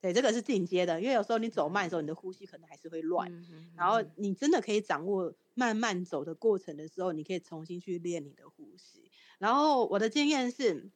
对，这个是进阶的，因为有时候你走慢的时候，你的呼吸可能还是会乱。然后你真的可以掌握慢慢走的过程的时候，你可以重新去练你的呼吸。然后我的经验是，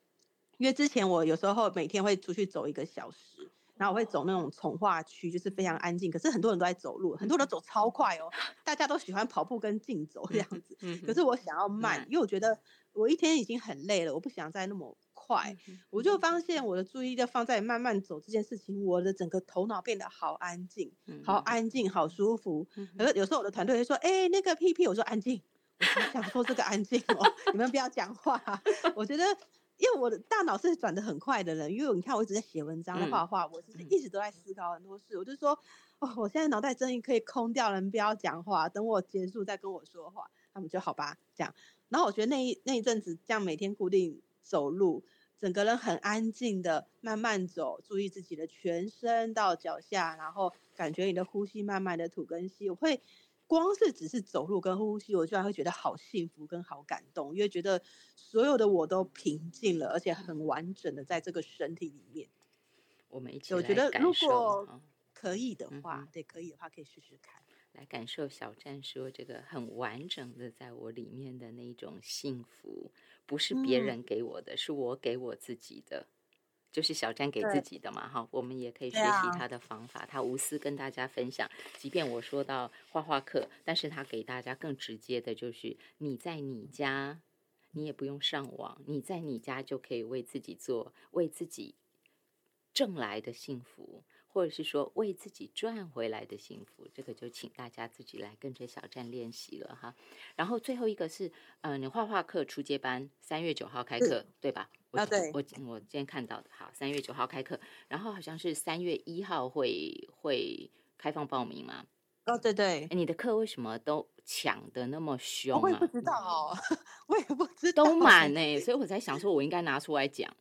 因为之前我有时候每天会出去走一个小时。然后我会走那种从化区，就是非常安静。可是很多人都在走路，很多人走超快哦。大家都喜欢跑步跟竞走这样子。可是我想要慢，因为我觉得我一天已经很累了，我不想再那么快。我就发现我的注意力放在慢慢走这件事情，我的整个头脑变得好安静，好安静，好舒服。可是有时候我的团队会说：“哎，那个屁屁我说安静，我想说这个安静哦，你们不要讲话。”我觉得。因为我的大脑是转的很快的人，因为你看我一直在写文章、画画，我是一直都在思考很多事。我就说，哦，我现在脑袋真的可以空掉了，你不要讲话，等我结束再跟我说话。他们就好吧，这样。然后我觉得那一那一阵子，这样每天固定走路，整个人很安静的慢慢走，注意自己的全身到脚下，然后感觉你的呼吸慢慢的吐跟吸，我会。光是只是走路跟呼吸，我居然会觉得好幸福跟好感动，因为觉得所有的我都平静了，而且很完整的在这个身体里面。我们一起我觉得如果可以的话，对，可以的话可以试试看，来感受小站说这个很完整的在我里面的那种幸福，不是别人给我的，是我给我自己的。就是小詹给自己的嘛，哈，我们也可以学习他的方法，他无私跟大家分享。即便我说到画画课，但是他给大家更直接的，就是你在你家，你也不用上网，你在你家就可以为自己做，为自己挣来的幸福。或者是说为自己赚回来的幸福，这个就请大家自己来跟着小站练习了哈。然后最后一个是，呃，你画画课初阶班三月九号开课，对吧？啊，对。我我今天看到的，好，三月九号开课，然后好像是三月一号会会开放报名嘛？哦，对对。你的课为什么都抢的那么凶啊？我也不知道，我也不知道。都满呢，所以我才想说，我应该拿出来讲。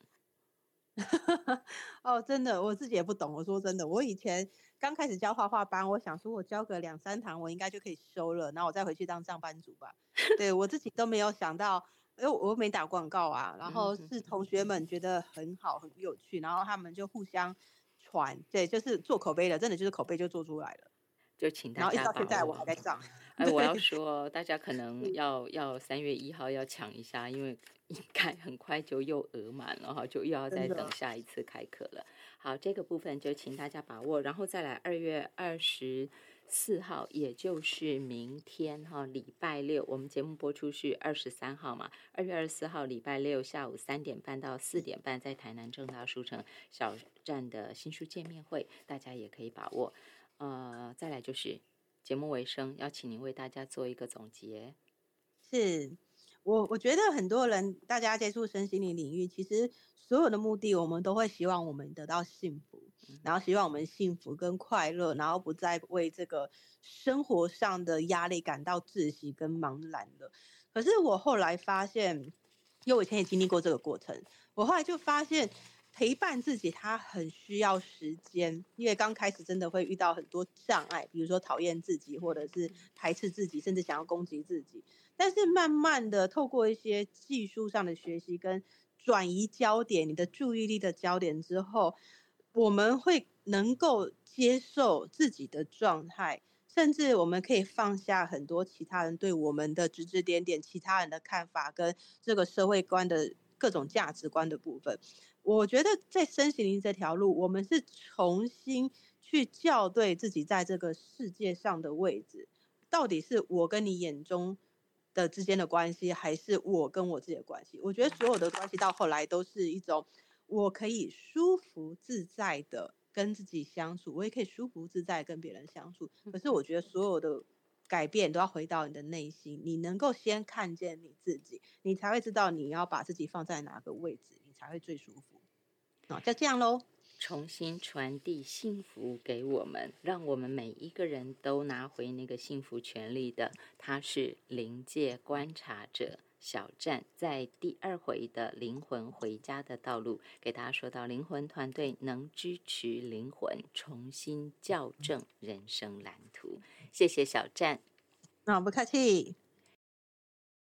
哦，真的，我自己也不懂。我说真的，我以前刚开始教画画班，我想说我教个两三堂，我应该就可以收了，然后我再回去当上班族吧。对我自己都没有想到，因为我没打广告啊。然后是同学们觉得很好，很有趣，然后他们就互相传，对，就是做口碑的，真的就是口碑就做出来了。就请大家，然后一直到现在我还在上。哎，我要说，大家可能要要三月一号要抢一下，因为 应该很快就又额满了哈，就又要再等下一次开课了。好，这个部分就请大家把握，然后再来二月二十四号，也就是明天哈，礼拜六，我们节目播出是二十三号嘛，二月二十四号礼拜六下午三点半到四点半，在台南正大书城小站的新书见面会，大家也可以把握。呃，再来就是。节目尾声，邀请您为大家做一个总结。是我，我觉得很多人大家接触身心灵领域，其实所有的目的，我们都会希望我们得到幸福，然后希望我们幸福跟快乐，然后不再为这个生活上的压力感到窒息跟茫然了。可是我后来发现，因为我以前也经历过这个过程，我后来就发现。陪伴自己，他很需要时间，因为刚开始真的会遇到很多障碍，比如说讨厌自己，或者是排斥自己，甚至想要攻击自己。但是慢慢的，透过一些技术上的学习跟转移焦点，你的注意力的焦点之后，我们会能够接受自己的状态，甚至我们可以放下很多其他人对我们的指指点点，其他人的看法跟这个社会观的各种价值观的部分。我觉得在身心灵这条路，我们是重新去校对自己在这个世界上的位置，到底是我跟你眼中的之间的关系，还是我跟我自己的关系？我觉得所有的关系到后来都是一种，我可以舒服自在的跟自己相处，我也可以舒服自在跟别人相处。可是我觉得所有的改变都要回到你的内心，你能够先看见你自己，你才会知道你要把自己放在哪个位置，你才会最舒服。好，就这样喽。重新传递幸福给我们，让我们每一个人都拿回那个幸福权利的。他是灵界观察者小站，在第二回的灵魂回家的道路，给大家说到灵魂团队能支持灵魂重新校正人生蓝图。谢谢小站，那不客气。